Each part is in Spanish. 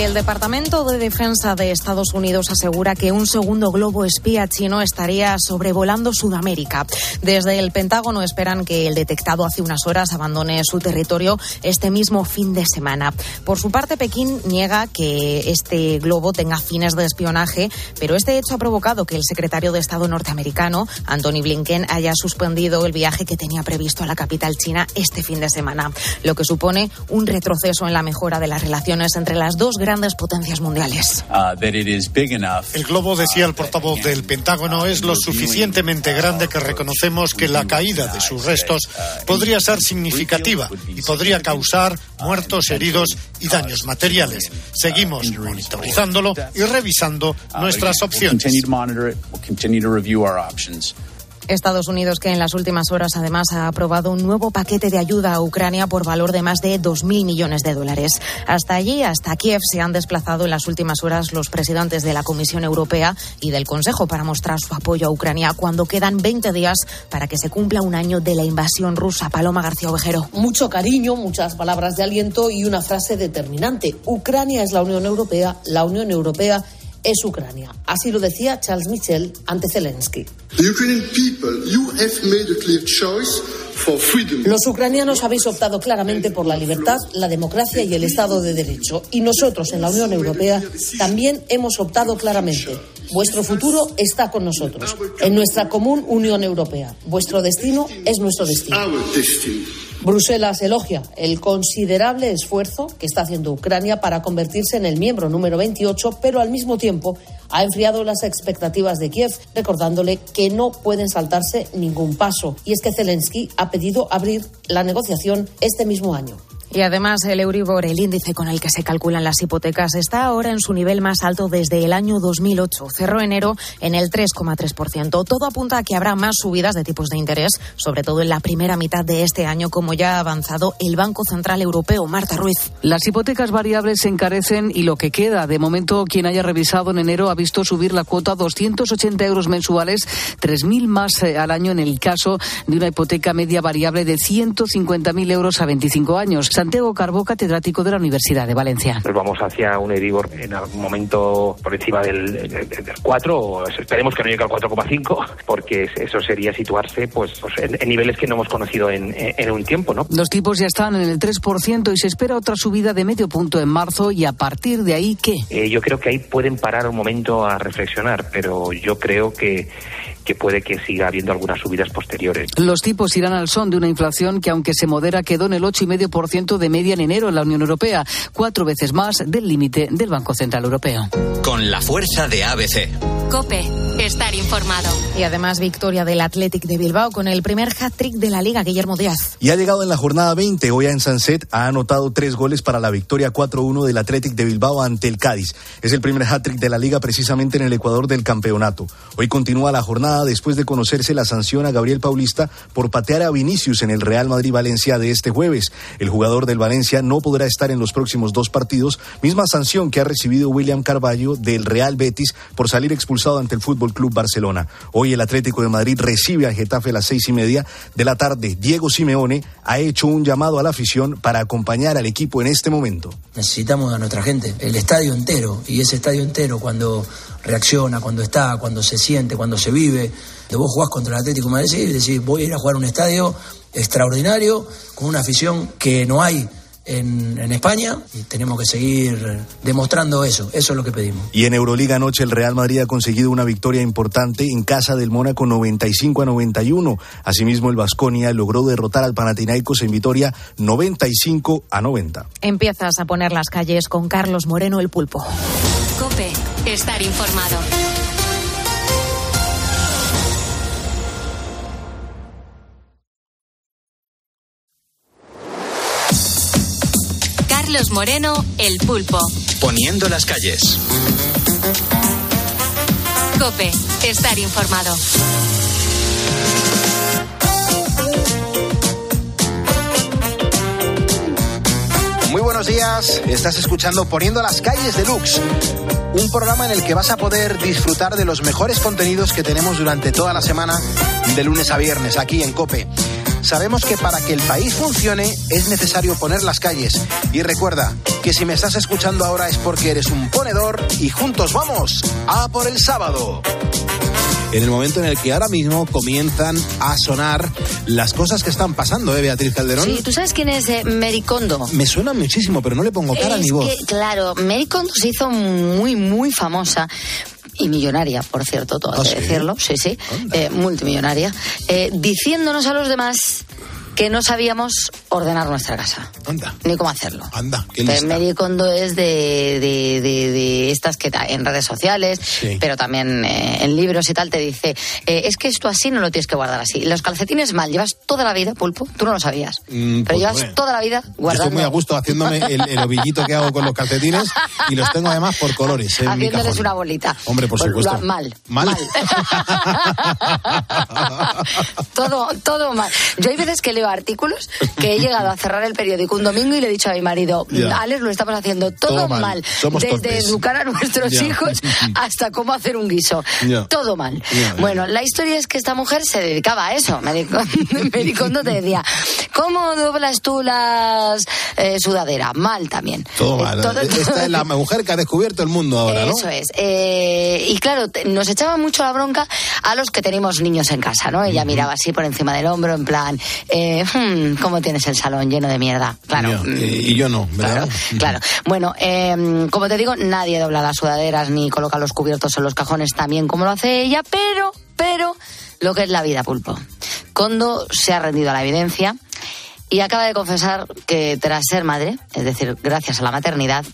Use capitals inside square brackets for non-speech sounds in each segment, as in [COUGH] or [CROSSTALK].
El Departamento de Defensa de Estados Unidos asegura que un segundo globo espía chino estaría sobrevolando Sudamérica. Desde el Pentágono esperan que el detectado hace unas horas abandone su territorio este mismo fin de semana. Por su parte, Pekín niega que este globo tenga fines de espionaje, pero este hecho ha provocado que el secretario de Estado norteamericano, Anthony Blinken, haya suspendido el viaje que tenía previsto a la capital china este fin de semana, lo que supone un retroceso en la mejora de las relaciones entre las dos grandes grandes potencias mundiales. Uh, el globo, decía el portavoz del Pentágono, es lo suficientemente grande que reconocemos que la caída de sus restos podría ser significativa y podría causar muertos, heridos y daños materiales. Seguimos monitorizándolo y revisando nuestras opciones. Estados Unidos, que en las últimas horas además ha aprobado un nuevo paquete de ayuda a Ucrania por valor de más de 2.000 millones de dólares. Hasta allí, hasta Kiev, se han desplazado en las últimas horas los presidentes de la Comisión Europea y del Consejo para mostrar su apoyo a Ucrania cuando quedan 20 días para que se cumpla un año de la invasión rusa. Paloma García Ovejero. Mucho cariño, muchas palabras de aliento y una frase determinante. Ucrania es la Unión Europea, la Unión Europea es Ucrania. Así lo decía Charles Michel ante Zelensky. Los ucranianos habéis optado claramente por la libertad, la democracia y el Estado de Derecho. Y nosotros en la Unión Europea también hemos optado claramente. Vuestro futuro está con nosotros, en nuestra común Unión Europea. Vuestro destino es nuestro destino. Bruselas elogia el considerable esfuerzo que está haciendo Ucrania para convertirse en el miembro número 28, pero al mismo tiempo ha enfriado las expectativas de Kiev, recordándole que no pueden saltarse ningún paso. Y es que Zelensky ha pedido abrir la negociación este mismo año. Y además el Euribor, el índice con el que se calculan las hipotecas, está ahora en su nivel más alto desde el año 2008. Cerró enero en el 3,3%. Todo apunta a que habrá más subidas de tipos de interés, sobre todo en la primera mitad de este año, como ya ha avanzado el Banco Central Europeo. Marta Ruiz. Las hipotecas variables se encarecen y lo que queda. De momento, quien haya revisado en enero ha visto subir la cuota a 280 euros mensuales, 3.000 más eh, al año en el caso de una hipoteca media variable de 150.000 euros a 25 años. Santiago Carbó, catedrático de la Universidad de Valencia. Pues vamos hacia un Euribor en algún momento por encima del, 4, o esperemos que no llegue al 4,5, porque eso sería situarse pues, pues en, niveles que no hemos conocido en, un tiempo. ¿no? Los tipos ya están en el 3% y se espera otra subida de medio punto en marzo y a partir de ahí, ¿qué? Eh, yo creo que ahí pueden parar un momento a reflexionar, pero yo creo que que puede que siga habiendo algunas subidas posteriores. Los tipos irán al son de una inflación que, aunque se modera, quedó en el 8,5% de media en enero en la Unión Europea, cuatro veces más del límite del Banco Central Europeo. Con la fuerza de ABC. Cope, estar informado. Y además victoria del Athletic de Bilbao con el primer hat-trick de la Liga, Guillermo Díaz. Y ha llegado en la jornada 20, hoy en Sanset ha anotado tres goles para la victoria 4-1 del Athletic de Bilbao ante el Cádiz. Es el primer hat-trick de la Liga precisamente en el Ecuador del campeonato. Hoy continúa la jornada después de conocerse la sanción a Gabriel Paulista por patear a Vinicius en el Real Madrid-Valencia de este jueves. El jugador del Valencia no podrá estar en los próximos dos partidos, misma sanción que ha recibido William Carballo del Real Betis por salir expulsado ante el Fútbol Club Barcelona. Hoy el Atlético de Madrid recibe al Getafe a las seis y media de la tarde. Diego Simeone ha hecho un llamado a la afición para acompañar al equipo en este momento. Necesitamos a nuestra gente, el estadio entero, y ese estadio entero cuando reacciona, cuando está, cuando se siente, cuando se vive. Vos jugás contra el Atlético de Madrid y decís, voy a ir a jugar a un estadio extraordinario, con una afición que no hay en, España y tenemos que seguir demostrando eso, eso es lo que pedimos. Y en Euroliga anoche el Real Madrid ha conseguido una victoria importante en casa del Mónaco 95 a 91. Asimismo el Vasconia logró derrotar al Panathinaikos en Vitoria 95 a 90. Empiezas a poner las calles con Carlos Moreno el Pulpo. Cope, estar informado. Carlos Moreno, El Pulpo. Poniendo las calles. Cope, estar informado. Muy buenos días, estás escuchando Poniendo las calles de Lux un programa en el que vas a poder disfrutar de los mejores contenidos que tenemos durante toda la semana, de lunes a viernes, aquí en Cope. Sabemos que para que el país funcione es necesario poner las calles. Y recuerda que si me estás escuchando ahora es porque eres un ponedor y juntos vamos a por el sábado en el momento en el que ahora mismo comienzan a sonar las cosas que están pasando, ¿eh, Beatriz Calderón? Sí, ¿tú sabes quién es eh, Mary Kondo? Me suena muchísimo, pero no le pongo cara es ni voz. Que, claro, Mary Kondo se hizo muy, muy famosa y millonaria, por cierto, todo hay ¿Ah, que sí? decirlo, sí, sí, eh, multimillonaria, eh, diciéndonos a los demás que no sabíamos ordenar nuestra casa, Anda, ni cómo hacerlo. anda, qué lista. Mary Kondo es de, de, de- de estas que en redes sociales, Sí. pero también eh, en libros y tal, te dice, eh, es que esto así no lo tienes que guardar así. Los calcetines mal, llevas toda la vida, pulpo, tú no lo sabías, Mm, pero pues, llevas bueno. toda la vida Yo estoy guardando. muy a gusto haciéndome el, el [LAUGHS] ovillito que hago con los calcetines y los tengo además por colores. ¿eh? en mi Haciéndoles cajón. una bolita. Hombre, por Pues, supuesto. lo- mal. Mal. [LAUGHS] [LAUGHS] todo, todo mal. Yo hay veces que artículos que he llegado a cerrar el periódico un domingo y le he dicho a mi marido. Alex, lo estamos haciendo todo, Todo mal. mal. Somos Desde torpes. educar a nuestros hijos hasta cómo hacer un guiso. Todo mal. Bueno, la historia es que esta mujer se dedicaba a eso. Mericondo [LAUGHS] te decía, ¿cómo doblas tú las eh, sudaderas? Mal también. Todo Eh, mal. todo- [LAUGHS] Esta es la mujer que ha descubierto el mundo ahora, ¿no? eso es. Eh, y claro, nos echaba mucho la bronca a los que tenemos niños en casa, ¿no? Ella miraba así por encima del hombro, en plan, eh, hmm, [LAUGHS] ¿cómo tienes el salón lleno de mierda? Claro. Mm, y, y yo no, ¿verdad? Claro, claro. Bueno, eh, como te digo, nadie dobla las sudaderas ni coloca los cubiertos en los cajones tan bien como lo hace ella, pero, pero, lo que es la vida, pulpo. Kondo se ha rendido a la evidencia y acaba de confesar que tras ser madre, es decir, gracias a la maternidad,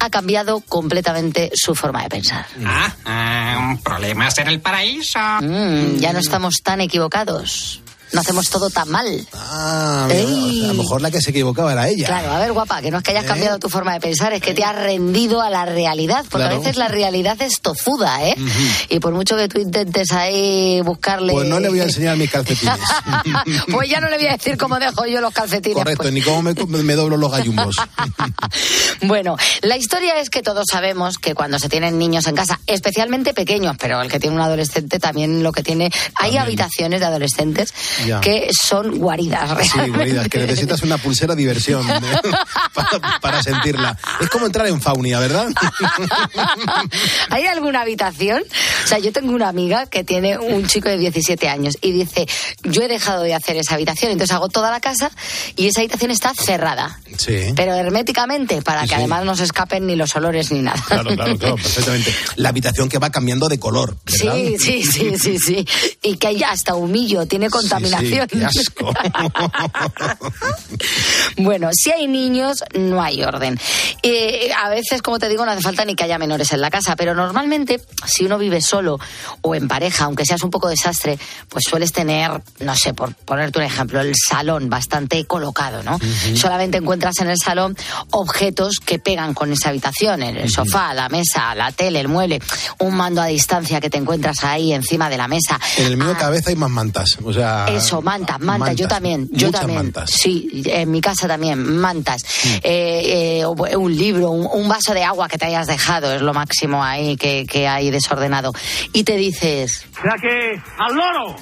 ha cambiado completamente su forma de pensar. Ah, ah, problemas en el paraíso. Mm, ya no estamos tan equivocados. No hacemos todo tan mal. Ah, mira, a lo mejor la que se equivocaba era ella. Claro, a ver, guapa, que no es que hayas ¿Eh? cambiado tu forma de pensar, es que te has rendido a la realidad, porque Claro. a veces la realidad es tozuda, ¿eh? Y por mucho que tú intentes ahí buscarle... Pues no le voy a enseñar mis calcetines. [LAUGHS] pues ya no le voy a decir cómo dejo yo los calcetines. Correcto, pues. ni cómo me, me doblo los gallumbos. [LAUGHS] Bueno, la historia es que todos sabemos que cuando se tienen niños en casa, especialmente pequeños, pero el que tiene un adolescente también lo que tiene... Hay habitaciones de adolescentes Ya. que son guaridas, Sí, realmente. guaridas, que necesitas una pulsera diversión ¿eh? [LAUGHS] para, para sentirla. Es como entrar en Faunia, ¿verdad? [LAUGHS] ¿Hay alguna habitación? O sea, yo tengo una amiga que tiene un chico de 17 años y dice, yo he dejado de hacer esa habitación, entonces hago toda la casa y esa habitación está cerrada, Sí. pero herméticamente, para Sí, que sí. además no se escapen ni los olores ni nada. Claro, claro, claro, perfectamente. La habitación que va cambiando de color, ¿verdad? Sí, sí, sí, sí, sí. Y que hay hasta humillo, tiene contaminación. Sí, sí, qué asco. [LAUGHS] Bueno, si hay niños, no hay orden. Eh, a veces, como te digo, no hace falta ni que haya menores en la casa, pero normalmente, si uno vive solo o en pareja, aunque seas un poco desastre, pues sueles tener, no sé, por ponerte un ejemplo, el salón bastante colocado, ¿no? Solamente encuentras en el salón objetos que pegan con esa habitación, el sofá, la mesa, la tele, el mueble, un mando a distancia que te encuentras ahí encima de la mesa. En el mío Ah, vez hay más mantas. O sea, eso, mantas, mantas, yo mantas, también, yo también. mantas. Mm. Sí, en mi casa también, mantas. Eh, eh, o- un libro, un, un vaso de agua que te hayas dejado, es lo máximo ahí que, que hay desordenado. Y te dices, O sea que, al loro.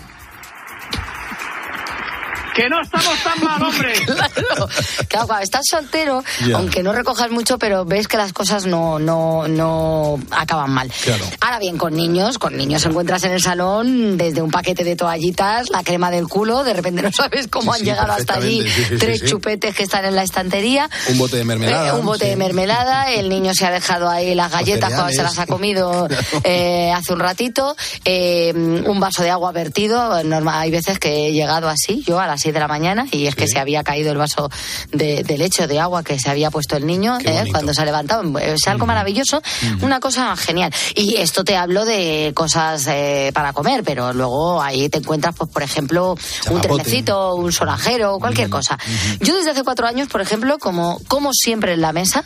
Que no estamos tan mal, hombre. [LAUGHS] claro, claro, cuando estás soltero, aunque no recojas mucho, pero ves que las cosas no, no, no acaban mal. Claro. Ahora bien, con niños, con niños encuentras en el salón desde un paquete de toallitas, la crema del culo, de repente no [LAUGHS] sabes cómo Sí, han sí, llegado hasta allí, sí, sí, tres sí, sí. chupetes que están en la estantería. Un bote de mermelada. Eh, un bote sí. de mermelada, el niño se ha dejado ahí las galletas cuando se las ha comido [LAUGHS] eh, hace un ratito, eh, un vaso de agua vertido, normal, hay veces que he llegado así, yo a las 6 de la mañana, y es que se había caído el vaso de, de leche de agua que se había puesto el niño eh, cuando se ha levantado. Es algo maravilloso, una cosa genial. Y esto te hablo de cosas eh, para comer, pero luego ahí te encuentras, pues por ejemplo, un trenecito, un sonajero, cualquier cosa. Yo desde hace cuatro años, por ejemplo, como, como siempre en la mesa,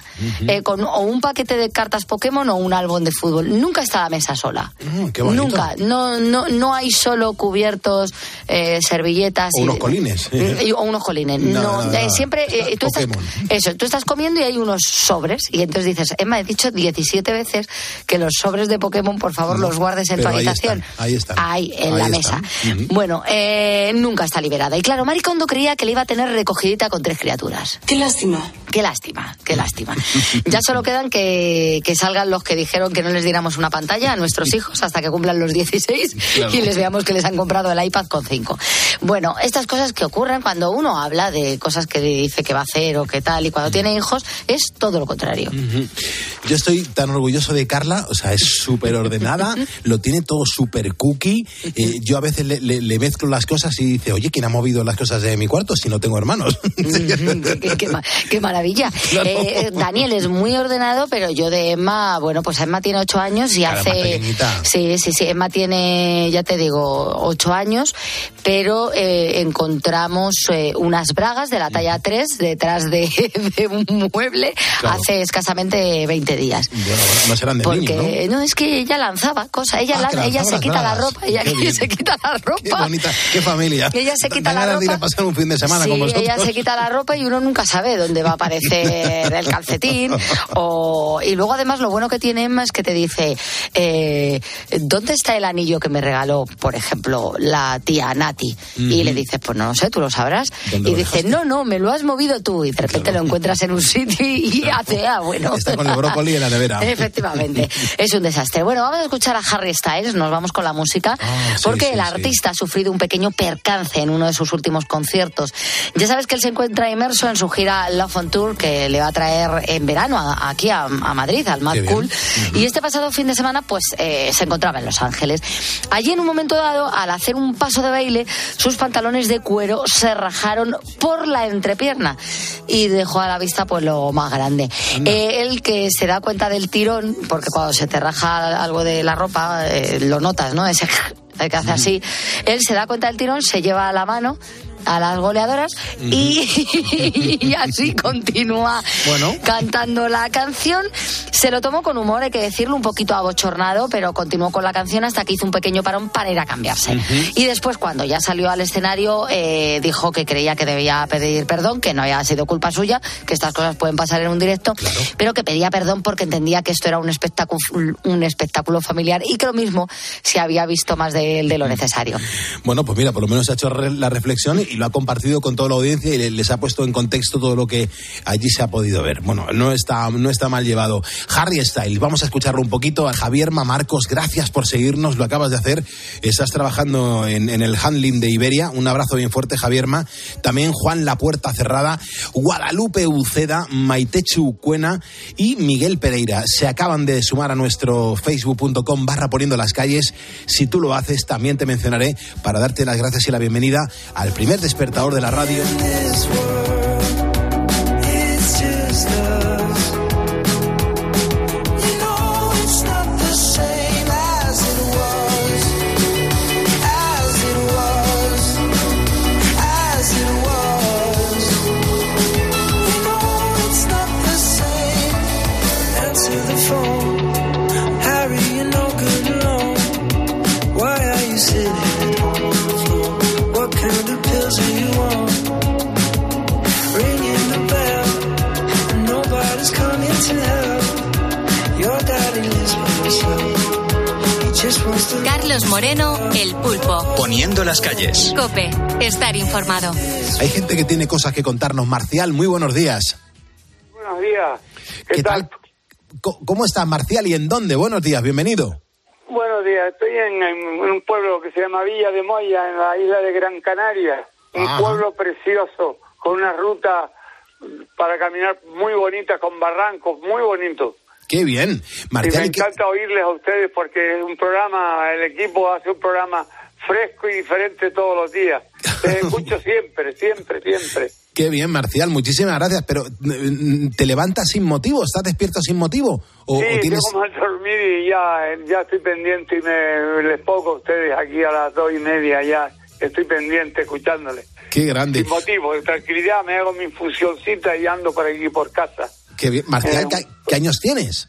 eh, con o un paquete de cartas Pokémon o un álbum de fútbol. Nunca está la mesa sola. Mm, qué. Nunca. No, no, no hay solo cubiertos, servilletas. O y- unos colines. Colines. Y- o unos colines. No, No, no, no. eh, siempre eh, tú estás, eso, tú estás comiendo y hay unos sobres y entonces dices, Emma, he dicho 17 veces que los sobres de Pokémon, por favor, No, los guardes en tu ahí habitación. están, ahí están. Ahí, en Ahí la están. mesa. Bueno, eh, nunca está liberada. Y claro, Maricondo creía que le iba a tener recogidita con tres criaturas. Qué lástima. Qué lástima, qué lástima. Ya solo quedan que, que salgan los que dijeron que no les diéramos una pantalla a nuestros hijos hasta que cumplan los 16 Claro. y les veamos que les han comprado el iPad con 5. Bueno, estas cosas que ocurren cuando uno habla de cosas que dice que va a hacer o que tal y cuando tiene hijos es todo lo contrario. Yo estoy tan orgulloso de Carla, o sea, es súper ordenada, [LAUGHS] lo tiene todo súper cookie. Eh, yo a veces le, le- le mezclo las cosas y dice, oye, ¿quién ha movido las cosas de mi cuarto si no tengo hermanos? [LAUGHS] qué, qué ma- qué maravilla. [LAUGHS] Eh, Daniel es muy ordenado, pero yo de Emma, bueno, pues Emma tiene ocho años y hace... Sí, sí, sí, Emma tiene, ya te digo, ocho años, pero eh, encontramos eh, unas bragas de la talla 3 detrás de, [LAUGHS] de un mueble Claro. hace escasamente 20 días. Bueno, no serán de Porque ¿no? no, es que ella lanzaba cosas, ella, Ah, ella se quita la ropa, ella se quita la ropa. Qué bonita, qué familia. [LAUGHS] Ella se quita la ropa. pasar un fin de semana sí, con vosotros. ella se quita la ropa y uno nunca sabe dónde va a aparecer el calcetín. O... Y luego, además, lo bueno que tiene Emma es que te dice: eh, ¿Dónde está el anillo que me regaló, por ejemplo, la tía Nati? Y le dices: Pues no lo sé, tú lo sabrás. ¿Dónde Y dice: No, no, me lo has movido tú. Y de repente lo encuentras en un sitio y [LAUGHS] hace: Ah, bueno. Está con el brócoli en la nevera. [LAUGHS] Efectivamente, es un desastre. Bueno, vamos a escuchar a Harry Styles, nos vamos con la música, Ah, sí, porque sí, el sí. artista ha sufrido un pequeño percance en uno de sus últimos conciertos. Ya sabes que él se encuentra inmerso en su gira Love on Tour, que le va a traer en verano a- aquí a, a Madrid, al Mad. Cool. Y este pasado fin de semana, pues eh, se encontraba en Los Ángeles. Allí, en un momento dado, al hacer un paso de baile, sus pantalones de cuero se rajaron por la entrepierna y dejó a la vista pues lo más grande. Eh, él que se da cuenta del tirón, porque cuando se te raja algo de la ropa, eh, lo notas, ¿no? Ese [LAUGHS] que hace así. Él se da cuenta del tirón, se lleva a la mano a las goleadoras y, [LAUGHS] y así continúa Bueno. cantando la canción. Se lo tomó con humor, hay que decirlo, un poquito abochornado, pero continuó con la canción hasta que hizo un pequeño parón para ir a cambiarse. Y después, cuando ya salió al escenario, eh, dijo que creía que debía pedir perdón, que no había sido culpa suya, que estas cosas pueden pasar en un directo, pero que pedía perdón porque entendía que esto era un espectáculo, un espectáculo familiar y que lo mismo se había visto más de, de lo necesario. Bueno, pues mira, por lo menos ha hecho la reflexión y lo ha compartido con toda la audiencia y le- les ha puesto en contexto todo lo que allí se ha podido ver. Bueno, no está, no está mal llevado. Harry Styles, vamos a escucharlo un poquito. A Javier Mamarcos, gracias por seguirnos, lo acabas de hacer. Estás trabajando en, el handling de Iberia. Un abrazo bien fuerte, Javierma. También Juan La Puerta Cerrada, Guadalupe Uceda, Maitechu Cuena y Miguel Pereira. Se acaban de sumar a nuestro facebook.com barra poniendo las calles. Si tú lo haces, también te mencionaré para darte las gracias y la bienvenida al primer despertador de la radio. Estar informado. Hay gente que tiene cosas que contarnos. Marcial, muy buenos días. Buenos días. ¿Qué, tal? ¿Cómo está Marcial y en dónde? Buenos días, bienvenido. Buenos días. Estoy en, en un pueblo que se llama Villa de Moya, en la isla de Gran Canaria. Un Ajá. pueblo precioso, con una ruta para caminar muy bonita, con barrancos muy bonitos. Qué bien. Y Marcial, me ¿y qué- encanta oírles a ustedes porque es un programa, el equipo hace un programa fresco y diferente todos los días. Les [LAUGHS] escucho siempre, siempre, siempre. qué bien, Marcial, muchísimas gracias. Pero mm, ¿te levantas sin motivo? ¿Estás despierto sin motivo? ¿O, sí, o tienes... tengo mal dormir y ya, ya estoy pendiente y me les pongo a ustedes aquí a las dos y media ya. Estoy pendiente escuchándoles. Qué grande. Sin motivo, de tranquilidad, me hago mi infusioncita y ando por aquí por casa. Qué bien. Marcial, Eh, ¿qué, qué años tienes?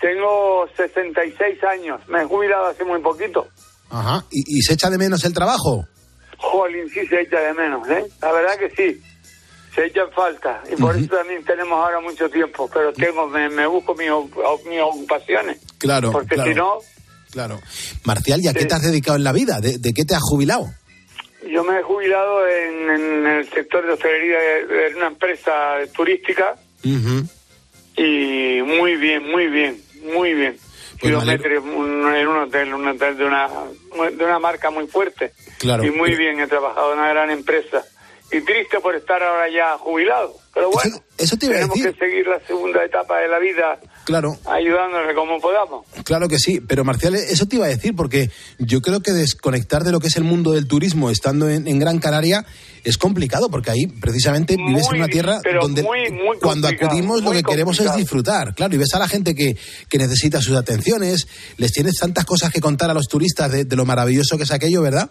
Tengo 66 años, me he jubilado hace muy poquito. Ajá. ¿Y, y se echa de menos el trabajo? Jolín, sí se echa de menos, ¿eh? La verdad que sí, se echa en falta. Y por eso también tenemos ahora mucho tiempo, pero tengo me, me busco mis, mis ocupaciones. Claro, Porque claro. si no, Claro. Marcial, ¿y a qué te has dedicado en la vida? ¿De, de qué te has jubilado? yo me he jubilado en, en el sector de hostelería de, una empresa turística y muy bien, muy bien, muy bien. Pues un- en un hotel, un hotel de una, de una marca muy fuerte. Claro. Y muy bien, he trabajado en una gran empresa. Y triste por estar ahora ya jubilado. Pero bueno, eso te iba a tenemos decir. que seguir la segunda etapa de la vida Claro. ayudándole como podamos. Claro que sí, pero Marcial, eso te iba a decir, porque yo creo que desconectar de lo que es el mundo del turismo estando en, en Gran Canaria es complicado, porque ahí precisamente vives en una tierra donde muy, muy cuando acudimos lo que queremos es disfrutar, claro, y ves a la gente que, que necesita sus atenciones, les tienes tantas cosas que contar a los turistas de, de lo maravilloso que es aquello, ¿verdad?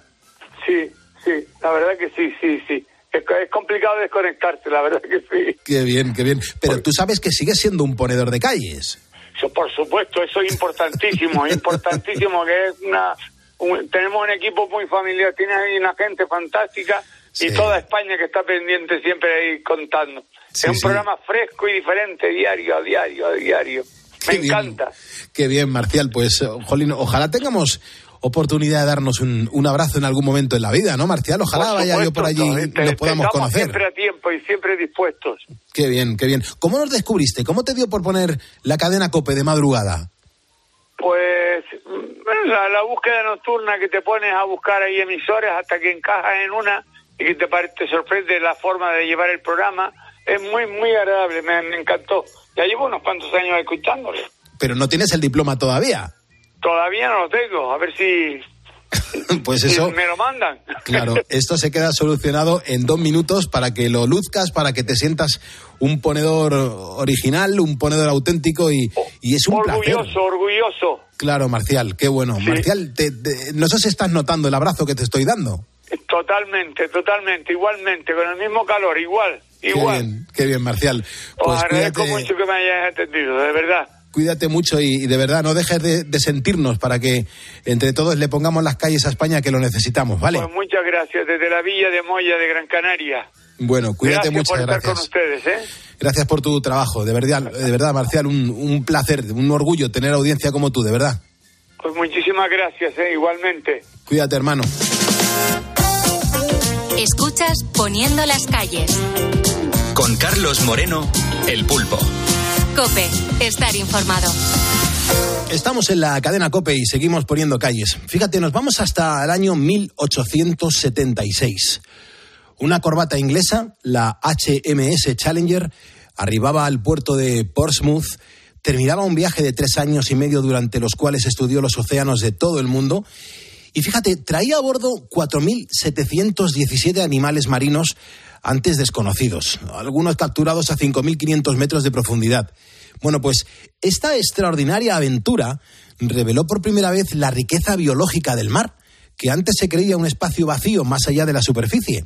Sí, sí, la verdad que sí, sí, sí. Es, es complicado desconectarse, la verdad que sí. Qué bien, qué bien. Pero tú sabes que sigues siendo un ponedor de calles. Eso, por supuesto, eso es importantísimo, [LAUGHS] importantísimo, que es una... un- tenemos un equipo muy familiar, tiene ahí una gente fantástica y toda España que está pendiente siempre ahí contando. Sí, es un sí. programa fresco y diferente, diario, a diario, a diario. Me bien. encanta. Qué bien, Marcial. Pues, eh, jolín, ojalá tengamos oportunidad de darnos un, un abrazo en algún momento en la vida, ¿no, Marcial? Ojalá Por vaya yo supuesto, por allí y nos podamos conocer. siempre a tiempo y siempre dispuestos. Qué bien, qué bien. ¿Cómo nos descubriste? ¿Cómo te dio por poner la cadena Cope de madrugada? Pues mm, la, la búsqueda nocturna que te pones a buscar ahí emisores hasta que encajas en una y que te, te sorprende la forma de llevar el programa, es muy, muy agradable, me, me encantó. Ya llevo unos cuantos años escuchándole. Pero no tienes el diploma todavía. Todavía no lo tengo, a ver si, [LAUGHS] Pues eso, me lo mandan. claro, [LAUGHS] esto se queda solucionado en dos minutos para que lo luzcas, para que te sientas un ponedor original, un ponedor auténtico y, y es un placer. Orgulloso, orgulloso. Claro, Marcial, qué bueno. Marcial, te- te- no sé si estás notando el abrazo que te estoy dando. Totalmente, totalmente, igualmente, con el mismo calor, igual, Qué igual. bien, qué bien, Marcial. Os Pues agradezco cuídate, mucho que me hayas atendido, de verdad. cuídate mucho y, y de verdad no dejes de, de sentirnos para que entre todos le pongamos las calles a España que lo necesitamos, ¿vale? Pues muchas gracias desde la Villa de Moya de Gran Canaria. Bueno, cuídate gracias por muchas estar con ustedes, ¿eh? Gracias por tu trabajo, de verdad, de verdad, Marcial, un, un placer, un orgullo tener audiencia como tú, de verdad. Pues muchísimas gracias, ¿eh? igualmente. Cuídate, hermano. Escuchas Poniendo las calles. Con Carlos Moreno, El Pulpo. Cope, estar informado. Estamos en la cadena Cope y seguimos poniendo calles. Fíjate, nos vamos hasta el año 1876. Una corbata inglesa, la HMS Challenger, arribaba al puerto de Portsmouth, terminaba un viaje de tres años y medio durante los cuales estudió los océanos de todo el mundo y fíjate, traía a bordo 4.717 animales marinos antes desconocidos, algunos capturados a 5.500 metros de profundidad. Bueno, pues esta extraordinaria aventura reveló por primera vez la riqueza biológica del mar, que antes se creía un espacio vacío más allá de la superficie.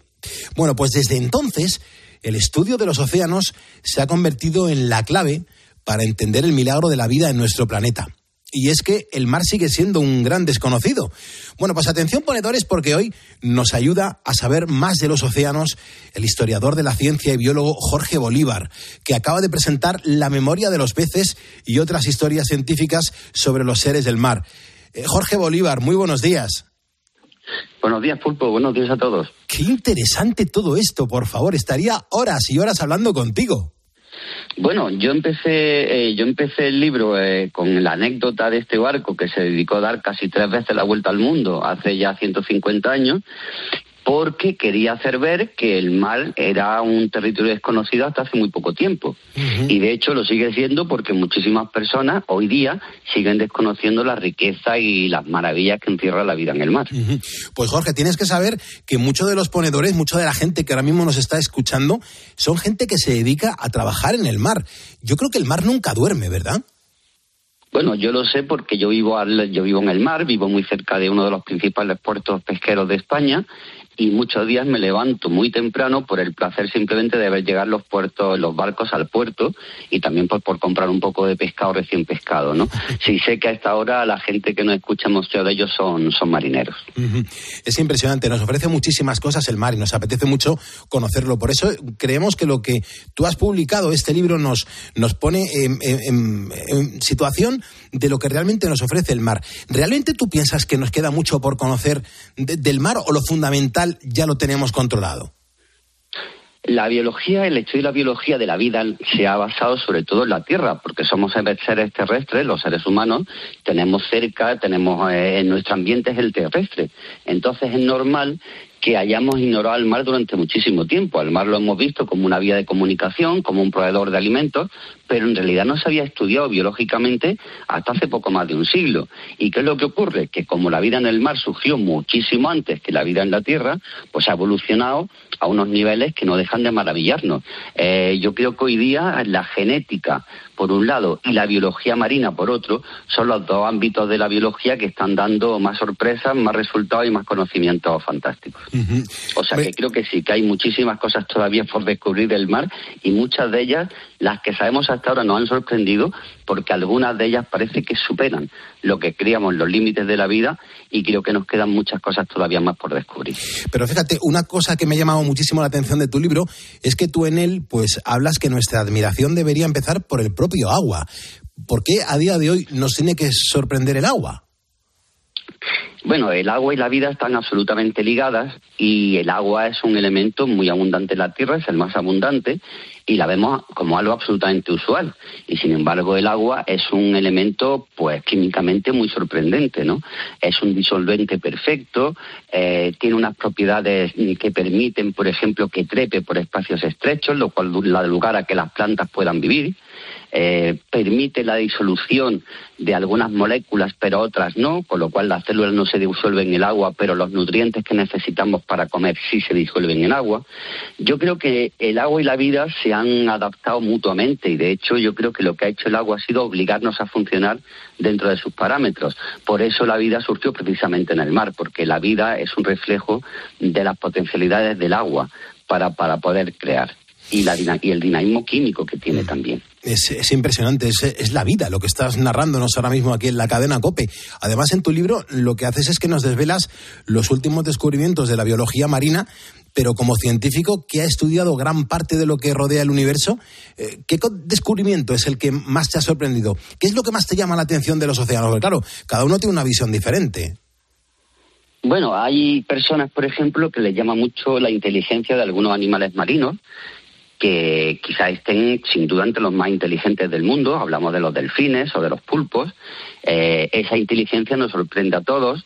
Bueno, pues desde entonces el estudio de los océanos se ha convertido en la clave para entender el milagro de la vida en nuestro planeta. Y es que el mar sigue siendo un gran desconocido. Bueno, pues atención ponedores porque hoy nos ayuda a saber más de los océanos el historiador de la ciencia y biólogo Jorge Bolívar, que acaba de presentar La memoria de los peces y otras historias científicas sobre los seres del mar. Eh, Jorge Bolívar, muy buenos días. Buenos días, Pulpo. Buenos días a todos. Qué interesante todo esto, por favor. Estaría horas y horas hablando contigo. Bueno, yo empecé, eh, yo empecé el libro eh, con la anécdota de este barco que se dedicó a dar casi tres veces la vuelta al mundo hace ya 150 años, porque quería hacer ver que el mar era un territorio desconocido hasta hace muy poco tiempo. Y de hecho lo sigue siendo porque muchísimas personas hoy día siguen desconociendo la riqueza y las maravillas que encierra la vida en el mar. Pues Jorge, tienes que saber que muchos de los ponedores, mucha de la gente que ahora mismo nos está escuchando, son gente que se dedica a trabajar en el mar. Yo creo que el mar nunca duerme, ¿verdad? Bueno, yo lo sé porque yo vivo al- yo vivo en el mar, vivo muy cerca de uno de los principales puertos pesqueros de España y muchos días me levanto muy temprano por el placer simplemente de ver llegar los puertos, los barcos al puerto y también por, por comprar un poco de pescado recién pescado, ¿no? Sí sé que a esta hora la gente que nos escucha muchos de ellos son, son marineros. Es impresionante, nos ofrece muchísimas cosas el mar y nos apetece mucho conocerlo. Por eso creemos que lo que tú has publicado, este libro, nos, nos pone en, en- situación de lo que realmente nos ofrece el mar. ¿Realmente tú piensas que nos queda mucho por conocer de- del mar o lo fundamental ya lo tenemos controlado? La biología, el estudio de la biología de la vida se ha basado sobre todo en la Tierra, porque somos seres terrestres, los seres humanos, tenemos cerca, tenemos eh, en nuestro ambiente es el terrestre. Entonces es normal que hayamos ignorado al mar durante muchísimo tiempo. Al mar lo hemos visto como una vía de comunicación, como un proveedor de alimentos, pero en realidad no se había estudiado biológicamente hasta hace poco más de un siglo. ¿Y qué es lo que ocurre? Que como la vida en el mar surgió muchísimo antes que la vida en la Tierra, pues ha evolucionado a unos niveles que no dejan de maravillarnos. Eh, yo creo que hoy día la genética, por un lado, y la biología marina, por otro, son los dos ámbitos de la biología que están dando más sorpresas, más resultados y más conocimientos fantásticos. O sea que creo que sí, que hay muchísimas cosas todavía por descubrir del mar y muchas de ellas, las que sabemos hasta ahora, nos han sorprendido porque algunas de ellas parece que superan lo que creíamos los límites de la vida y creo que nos quedan muchas cosas todavía más por descubrir. Pero fíjate, una cosa que me ha llamado muchísimo la atención de tu libro es que tú en él pues hablas que nuestra admiración debería empezar por el propio agua. ¿Por qué a día de hoy nos tiene que sorprender el agua? Bueno, el agua y la vida están absolutamente ligadas y el agua es un elemento muy abundante en la Tierra, es el más abundante y la vemos como algo absolutamente usual. Y sin embargo, el agua es un elemento, pues, químicamente muy sorprendente, ¿no? Es un disolvente perfecto, eh, tiene unas propiedades que permiten, por ejemplo, que trepe por espacios estrechos, lo cual da lugar a que las plantas puedan vivir. Eh, permite la disolución de algunas moléculas, pero otras no, con lo cual las células no se disuelven en el agua, pero los nutrientes que necesitamos para comer sí se disuelven en agua. Yo creo que el agua y la vida se han adaptado mutuamente y de hecho yo creo que lo que ha hecho el agua ha sido obligarnos a funcionar dentro de sus parámetros. Por eso la vida surgió precisamente en el mar, porque la vida es un reflejo de las potencialidades del agua para, para poder crear y, la, y el dinamismo químico que tiene también. Es, es impresionante, es, es la vida lo que estás narrándonos ahora mismo aquí en la cadena COPE. Además, en tu libro lo que haces es que nos desvelas los últimos descubrimientos de la biología marina, pero como científico que ha estudiado gran parte de lo que rodea el universo, eh, ¿qué descubrimiento es el que más te ha sorprendido? ¿Qué es lo que más te llama la atención de los océanos? Porque claro, cada uno tiene una visión diferente. Bueno, hay personas, por ejemplo, que les llama mucho la inteligencia de algunos animales marinos, que quizá estén sin duda entre los más inteligentes del mundo. Hablamos de los delfines o de los pulpos. Eh, esa inteligencia nos sorprende a todos.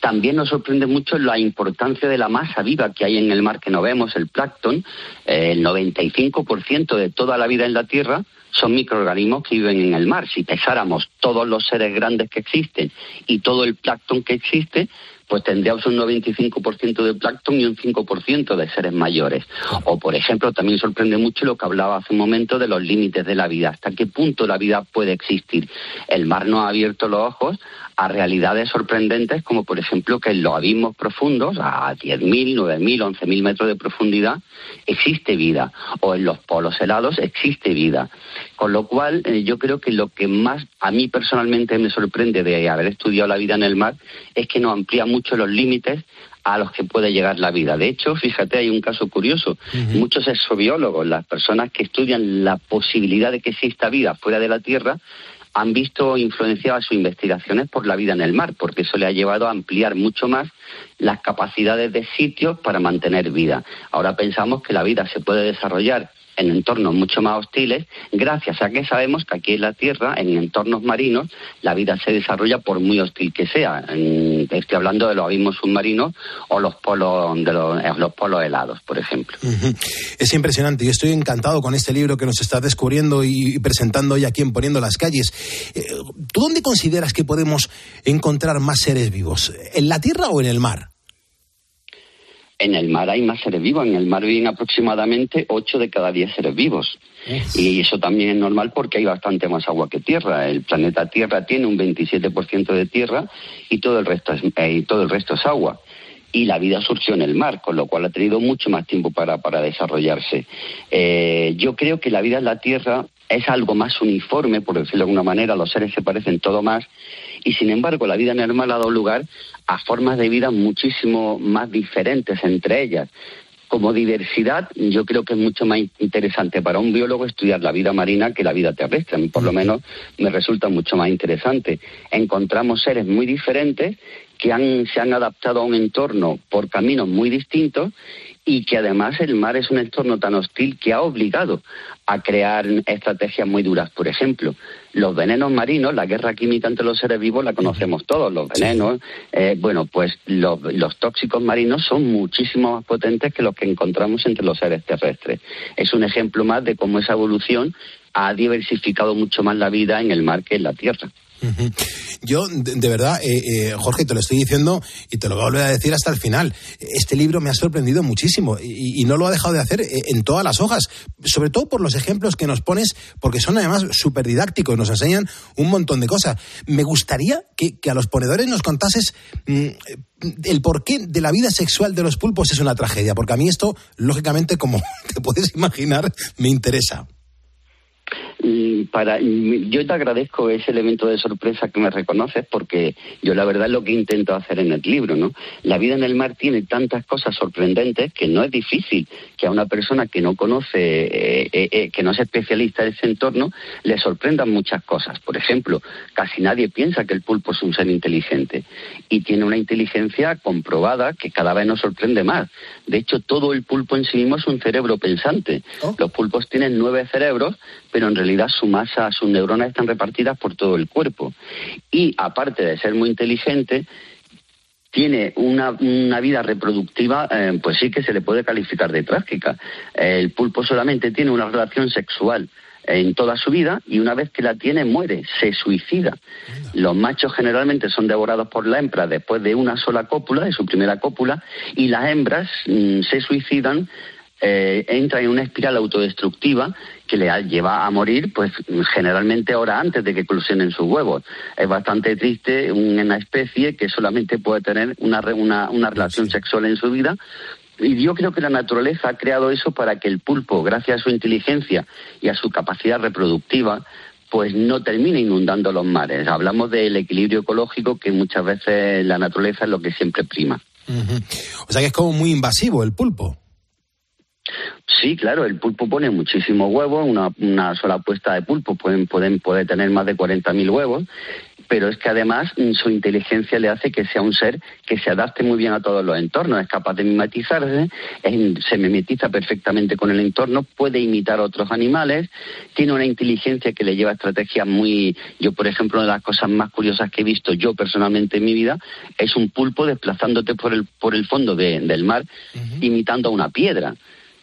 También nos sorprende mucho la importancia de la masa viva que hay en el mar que no vemos, el plancton. Eh, el 95% de toda la vida en la Tierra son microorganismos que viven en el mar. Si pesáramos todos los seres grandes que existen y todo el plancton que existe, pues tendríamos un 95% de plancton y un 5% de seres mayores. O, por ejemplo, también sorprende mucho lo que hablaba hace un momento de los límites de la vida. ¿Hasta qué punto la vida puede existir? El mar nos ha abierto los ojos a realidades sorprendentes como, por ejemplo, que en los abismos profundos, a 10.000, 9.000, 11.000 metros de profundidad, existe vida. O en los polos helados existe vida. Con lo cual, eh, yo creo que lo que más a mí personalmente me sorprende de haber estudiado la vida en el mar es que nos amplía mucho los límites a los que puede llegar la vida. De hecho, fíjate, hay un caso curioso. Muchos exobiólogos, las personas que estudian la posibilidad de que exista vida fuera de la Tierra, han visto influenciadas sus investigaciones por la vida en el mar, porque eso le ha llevado a ampliar mucho más las capacidades de sitios para mantener vida. Ahora pensamos que la vida se puede desarrollar en entornos mucho más hostiles, gracias a que sabemos que aquí en la Tierra, en entornos marinos, la vida se desarrolla por muy hostil que sea. Estoy hablando de los abismos submarinos o los polos, de los, eh, los polos helados, por ejemplo. Es impresionante y estoy encantado con este libro que nos estás descubriendo y, y presentando hoy aquí en Poniendo las Calles. Eh, ¿Tú dónde consideras que podemos encontrar más seres vivos? ¿En la tierra o en el mar? En el mar hay más seres vivos. En el mar viven aproximadamente 8 de cada 10 seres vivos. Y eso también es normal porque hay bastante más agua que tierra. El planeta Tierra tiene un 27% de tierra y todo el resto es, eh, y todo el resto es agua. y la vida surgió en el mar, con lo cual ha tenido mucho más tiempo para, para desarrollarse. Eh, yo creo que la vida en la Tierra es algo más uniforme, por decirlo de alguna manera, los seres se parecen todo más, y sin embargo la vida mar ha dado lugar a formas de vida muchísimo más diferentes entre ellas. Como diversidad, yo creo que es mucho más interesante para un biólogo estudiar la vida marina que la vida terrestre. Por lo menos, me resulta mucho más interesante. Encontramos seres muy diferentes que han, se han adaptado a un entorno por caminos muy distintos y que además el mar es un entorno tan hostil que ha obligado a crear estrategias muy duras. Por ejemplo, los venenos marinos, la guerra química entre los seres vivos la conocemos todos, los venenos. Eh, bueno, pues los, los tóxicos marinos son muchísimo más potentes que los que encontramos entre los seres terrestres. Es un ejemplo más de cómo esa evolución ha diversificado mucho más la vida en el mar que en la tierra. Yo, de, verdad, eh, eh, Jorge, te lo estoy diciendo y te lo voy a volver a decir hasta el final. Este libro me ha sorprendido muchísimo y, no lo ha dejado de hacer eh, en todas las hojas, sobre todo por los ejemplos que nos pones, porque son además súper didácticos, nos enseñan un montón de cosas. Me gustaría que, que a los ponedores nos contases mm, el porqué de la vida sexual de los pulpos es una tragedia, porque a mí esto, lógicamente, como [LAUGHS] te puedes imaginar, me interesa. Para, yo te agradezco ese elemento de sorpresa que me reconoces porque yo la verdad es lo que intento hacer en el libro, ¿no? La vida en el mar tiene tantas cosas sorprendentes que no es difícil que a una persona que no conoce, eh, eh, eh, que no es especialista en ese entorno, le sorprendan muchas cosas. Por ejemplo, casi nadie piensa que el pulpo es un ser inteligente y tiene una inteligencia comprobada que cada vez nos sorprende más. De hecho, todo el pulpo en sí mismo es un cerebro pensante. Los pulpos tienen nueve cerebros, pero en realidad su masa, sus neuronas están repartidas por todo el cuerpo. Y aparte de ser muy inteligente, tiene una, una vida reproductiva, eh, pues sí que se le puede calificar de trágica. El pulpo solamente tiene una relación sexual en toda su vida y una vez que la tiene muere, se suicida. Los machos generalmente son devorados por la hembra después de una sola cópula, de su primera cópula, y las hembras mm, se suicidan eh, entra en una espiral autodestructiva que le lleva a morir, pues generalmente hora antes de que eclosionen sus huevos. Es bastante triste una especie que solamente puede tener una, una, una relación sexual en su vida. Y yo creo que la naturaleza ha creado eso para que el pulpo, gracias a su inteligencia y a su capacidad reproductiva, pues no termine inundando los mares. Hablamos del equilibrio ecológico que muchas veces la naturaleza es lo que siempre prima. O sea que es como muy invasivo el pulpo. Sí, claro, el pulpo pone muchísimos huevos, una, una sola puesta de pulpo pueden, pueden, puede tener más de 40.000 huevos, pero es que además mm, su inteligencia le hace que sea un ser que se adapte muy bien a todos los entornos, es capaz de mimetizarse, es- se mimetiza perfectamente con el entorno, puede imitar a otros animales, tiene una inteligencia que le lleva a estrategias muy... Yo, por ejemplo, una de las cosas más curiosas que he visto yo personalmente en mi vida es un pulpo desplazándote por el, por el fondo de- del mar imitando a una piedra.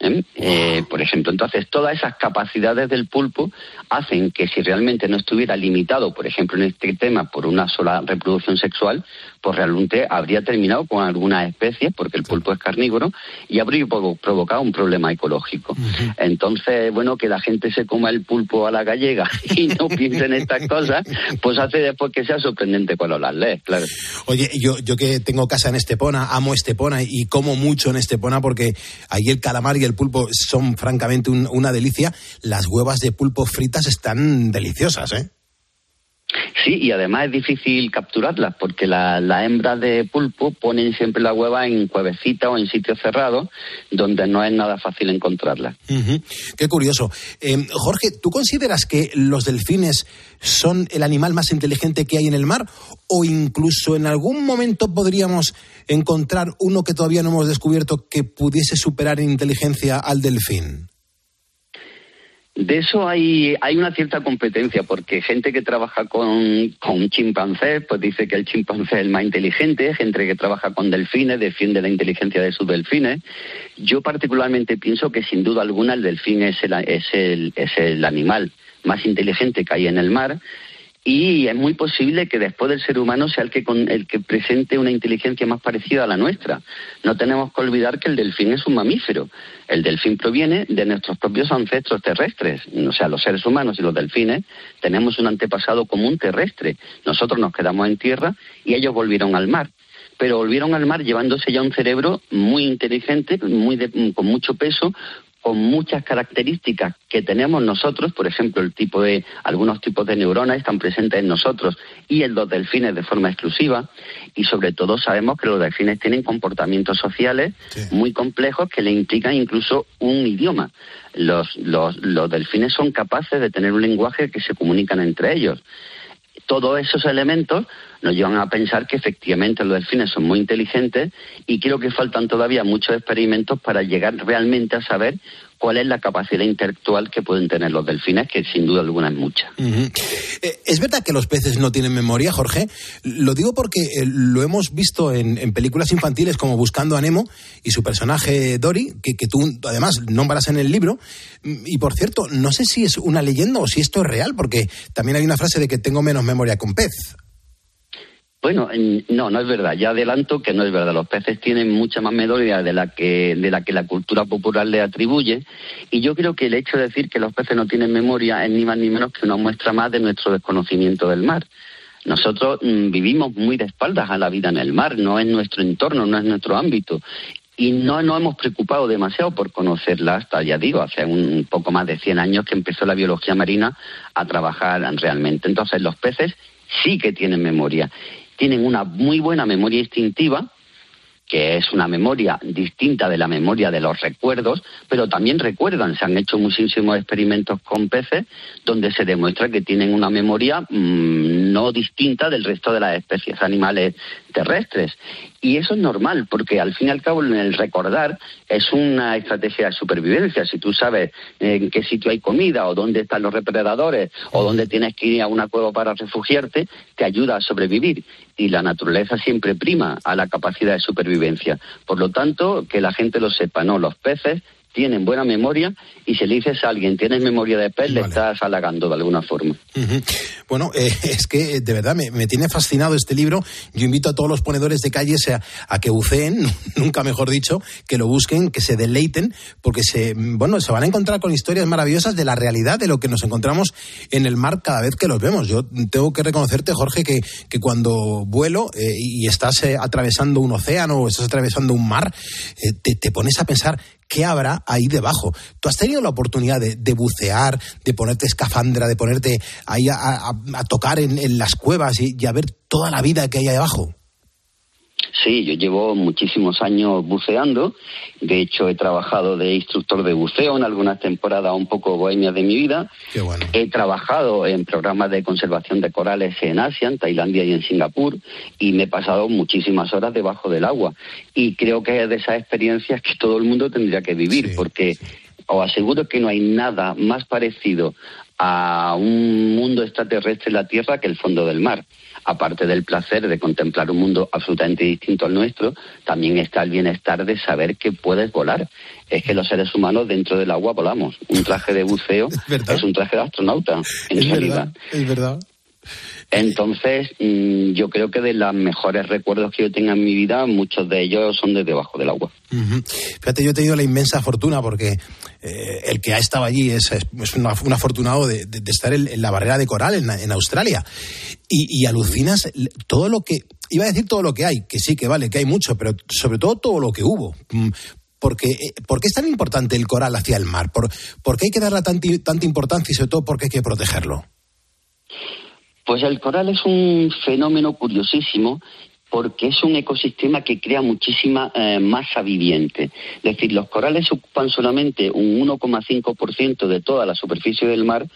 ¿Eh? Eh, por ejemplo, entonces todas esas capacidades del pulpo hacen que si realmente no estuviera limitado, por ejemplo, en este tema por una sola reproducción sexual, pues realmente habría terminado con algunas especies, porque el pulpo es carnívoro, y habría provo- provocado un problema ecológico. Entonces, bueno, que la gente se coma el pulpo a la gallega [LAUGHS] y no piense en estas cosas, pues hace después que sea sorprendente cuando las lees, claro. Oye, yo, yo que tengo casa en Estepona, amo Estepona y como mucho en Estepona porque ahí el calamar y el pulpo son francamente un- una delicia. Las huevas de pulpo fritas están deliciosas, ¿eh? Sí, y además es difícil capturarlas porque la- las hembras de pulpo ponen siempre la hueva en cuevecitas o en sitios cerrados donde no es nada fácil encontrarlas. Qué curioso. Eh, Jorge, ¿tú consideras que los delfines son el animal más inteligente que hay en el mar? ¿O incluso en algún momento podríamos encontrar uno que todavía no hemos descubierto que pudiese superar en inteligencia al delfín? De eso hay, hay una cierta competencia, porque gente que trabaja con, con chimpancés, pues dice que el chimpancé es el más inteligente, gente que trabaja con delfines defiende la inteligencia de sus delfines. Yo particularmente pienso que sin duda alguna el delfín es el, es el, es el animal más inteligente que hay en el mar y es muy posible que después del ser humano sea el que, con, el que presente una inteligencia más parecida a la nuestra. No tenemos que olvidar que el delfín es un mamífero. El delfín proviene de nuestros propios ancestros terrestres. O sea, los seres humanos y los delfines tenemos un antepasado común terrestre. Nosotros nos quedamos en tierra y ellos volvieron al mar. pero volvieron al mar llevándose ya un cerebro muy inteligente, muy de- con mucho peso, con muchas características que tenemos nosotros, por ejemplo, el tipo de algunos tipos de neuronas están presentes en nosotros y en los delfines de forma exclusiva y sobre todo sabemos que los delfines tienen comportamientos sociales muy complejos que le implican incluso un idioma. Los, los, los delfines son capaces de tener un lenguaje que se comunican entre ellos todos esos elementos nos llevan a pensar que efectivamente los delfines son muy inteligentes y creo que faltan todavía muchos experimentos para llegar realmente a saber cuál es la capacidad intelectual que pueden tener los delfines, que sin duda alguna es mucha. Eh, ¿Es verdad que los peces no tienen memoria, Jorge? Lo digo porque eh, lo hemos visto en, películas infantiles como Buscando a Nemo y su personaje Dory, que, que tú además nombras en el libro. Mm, Y por cierto, no sé si es una leyenda o si esto es real, porque también hay una frase de que tengo menos memoria que un pez. Bueno, en- no, no es verdad. Ya adelanto que no es verdad. Los peces tienen mucha más memoria de la que de la que la cultura popular le atribuye. Y yo creo que el hecho de decir que los peces no tienen memoria es ni más ni menos que una muestra más de nuestro desconocimiento del mar. Nosotros mm, vivimos muy de espaldas a la vida en el mar, no es nuestro entorno, no es nuestro ámbito. Y no nos hemos preocupado demasiado por conocerla hasta, ya digo, hace un poco más de 100 años que empezó la biología marina a trabajar realmente. Entonces, los peces sí que tienen memoria. Tienen una muy buena memoria instintiva, que es una memoria distinta de la memoria de los recuerdos, pero también recuerdan, se han hecho muchísimos experimentos con peces donde se demuestra que tienen una memoria mm, no distinta del resto de las especies animales terrestres. Y eso es normal, porque al fin y al cabo el recordar es una estrategia de supervivencia. Si tú sabes en qué sitio hay comida o dónde están los depredadores o dónde tienes que ir a una cueva para refugiarte, te ayuda a sobrevivir. Y la naturaleza siempre prima a la capacidad de supervivencia. Por lo tanto, que la gente lo sepa, no, los peces tienen buena memoria y si le dices a alguien tienes memoria de pez, le estás halagando de alguna forma. Bueno, eh, [LAUGHS] es que eh, de verdad me, me tiene fascinado este libro. Yo invito a todos los ponedores de calles a, a que buceen, [LAUGHS] nunca mejor dicho, que lo busquen, que se deleiten, porque se, bueno, se van a encontrar con historias maravillosas de la realidad de lo que nos encontramos en el mar cada vez que los vemos. Yo tengo que reconocerte, Jorge, que, que cuando vuelo eh, y estás eh, atravesando un océano o estás atravesando un mar, te, te pones a pensar qué habrá ahí debajo. ¿Tú has tenido la oportunidad de, bucear, de ponerte escafandra, de ponerte ahí a, tocar en, en las cuevas y, y a ver toda la vida que hay ahí abajo? Sí, yo llevo muchísimos años buceando. De hecho, he trabajado de instructor de buceo en algunas temporadas un poco bohemias de mi vida. He trabajado en programas de conservación de corales en Asia, en Tailandia y en Singapur, y me he pasado muchísimas horas debajo del agua. Y creo que es de esas experiencias que todo el mundo tendría que vivir, porque os aseguro que no hay nada más parecido a un mundo extraterrestre en la Tierra que el fondo del mar. Aparte del placer de contemplar un mundo absolutamente distinto al nuestro, también está el bienestar de saber que puedes volar. Es que los seres humanos dentro del agua volamos. Un traje de buceo [LAUGHS] es un traje de astronauta, en Es realidad. verdad, es verdad. Entonces, mm, yo creo que de los mejores recuerdos que yo tenga en mi vida, muchos de ellos son de debajo del agua. Fíjate, yo he tenido la inmensa fortuna porque eh, el que ha estado allí es, un afortunado de, estar en, la barrera de coral en, Australia. Y, y alucinas todo lo que. Iba a decir todo lo que hay, que sí, que vale, que hay mucho, pero sobre todo todo lo que hubo. Mm, Porque, eh, ¿Por qué es tan importante el coral hacia el mar? ¿Por, por qué hay que darle tanti- tanta importancia y sobre todo por qué hay que protegerlo? Pues el coral es un fenómeno curiosísimo porque es un ecosistema que crea muchísima eh, masa viviente. Es decir, los corales ocupan solamente un 1,5% de toda la superficie del mar,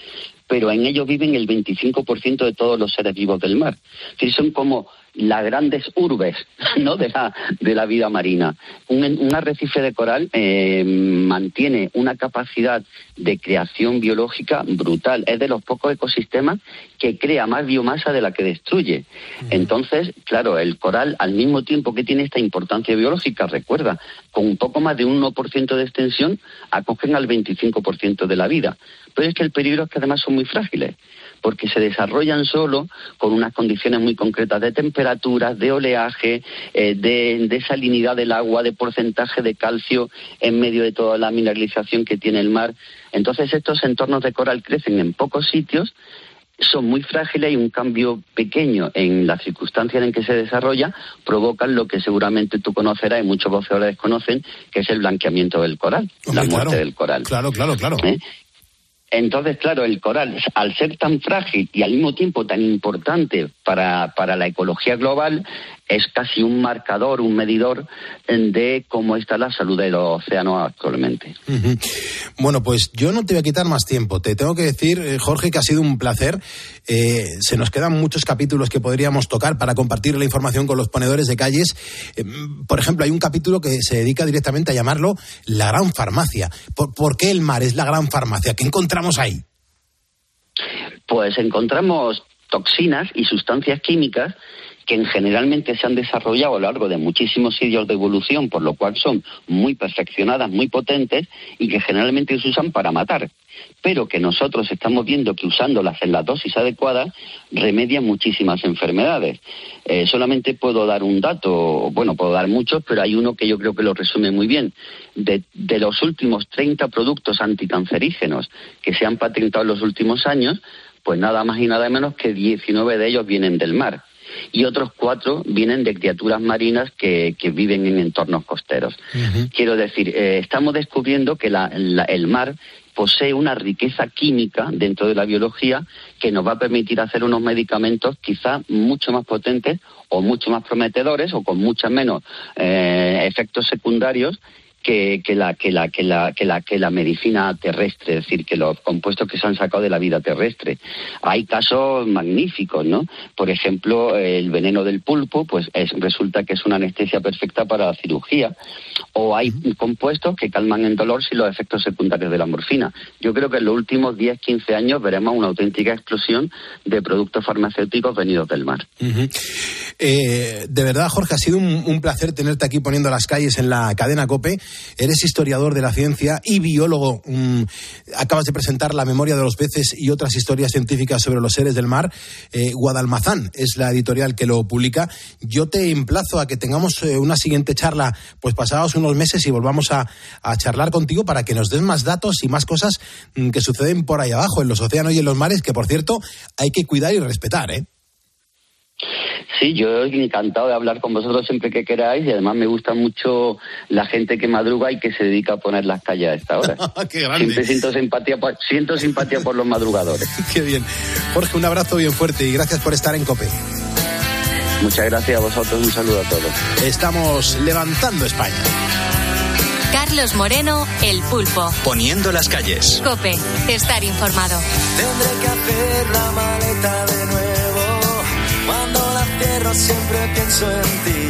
pero en ellos viven el 25% de todos los seres vivos del mar. Es decir, son como las grandes urbes [LAUGHS] ¿no? de, la, de la vida marina. Un, un arrecife de coral eh, mantiene una capacidad de creación biológica brutal. Es de los pocos ecosistemas que crea más biomasa de la que destruye. Entonces, claro, el coral, al mismo tiempo que tiene esta importancia biológica, recuerda, con un poco más de un 1% de extensión, acogen al 25% de la vida. Pero es que el peligro es que además son muy frágiles porque se desarrollan solo con unas condiciones muy concretas de temperaturas, de oleaje, eh, de, de salinidad del agua, de porcentaje de calcio en medio de toda la mineralización que tiene el mar. Entonces estos entornos de coral crecen en pocos sitios son muy frágiles y un cambio pequeño en las circunstancias en que se desarrolla provocan lo que seguramente tú conocerás y muchos voceadores conocen, que es el blanqueamiento del coral, la muerte del coral. Claro, claro, claro. ¿Eh? Entonces, claro, el coral, al ser tan frágil y al mismo tiempo tan importante para, para la ecología global, es casi un marcador, un medidor de cómo está la salud del océano actualmente. Bueno, pues yo no te voy a quitar más tiempo. Te tengo que decir, eh, Jorge, que ha sido un placer. Eh, se nos quedan muchos capítulos que podríamos tocar para compartir la información con los ponedores de calles. Eh, por ejemplo, hay un capítulo que se dedica directamente a llamarlo la gran farmacia. ¿Por, por qué el mar es la gran farmacia? ¿Qué encontramos ahí? Pues encontramos toxinas y sustancias químicas que en- generalmente se han desarrollado a lo largo de muchísimos siglos de evolución, por lo cual son muy perfeccionadas, muy potentes y que generalmente se usan para matar, pero que nosotros estamos viendo que usándolas en la dosis adecuada remedian muchísimas enfermedades. Eh, solamente puedo dar un dato, bueno, puedo dar muchos, pero hay uno que yo creo que lo resume muy bien. De, de los últimos 30 productos anticancerígenos que se han patentado en los últimos años, pues nada más y nada menos que 19 de ellos vienen del mar y otros cuatro vienen de criaturas marinas que, que viven en entornos costeros. Quiero decir, eh, estamos descubriendo que la- la- el mar posee una riqueza química dentro de la biología que nos va a permitir hacer unos medicamentos quizá mucho más potentes o mucho más prometedores o con muchos menos eh, efectos secundarios que, que la, que, la, que, la, que, la, que la medicina terrestre, es decir, que los compuestos que se han sacado de la vida terrestre. Hay casos magníficos, ¿no? Por ejemplo, el veneno del pulpo, pues es, resulta que es una anestesia perfecta para la cirugía. O hay compuestos que calman el dolor sin los efectos secundarios de la morfina. Yo creo que en los últimos 10, 15 años veremos una auténtica explosión de productos farmacéuticos venidos del mar. Eh, de verdad, Jorge, ha sido un, un placer tenerte aquí poniendo las calles en la cadena COPE. Eres historiador de la ciencia y biólogo. Mm, acabas de presentar la memoria de los peces y otras historias científicas sobre los seres del mar. Eh, Guadalmazán es la editorial que lo publica. Yo te emplazo a que tengamos eh, una siguiente charla, pues pasados unos meses y volvamos a, charlar contigo para que nos des más datos y más cosas mm, que suceden por ahí abajo, en los océanos y en los mares, que por cierto hay que cuidar y respetar, ¿eh? Sí, yo encantado de hablar con vosotros siempre que queráis y además me gusta mucho la gente que madruga y que se dedica a poner las calles a esta hora. [LAUGHS] Qué grande. Siempre siento simpatía, por, siento simpatía por los madrugadores. [LAUGHS] Qué bien. Jorge, un abrazo bien fuerte y gracias por estar en COPE. Muchas gracias a vosotros, un saludo a todos. Estamos levantando España. Carlos Moreno, El Pulpo. Poniendo las calles. Cope, estar informado. Tendré que hacer la maleta de la cierro siempre pienso en ti.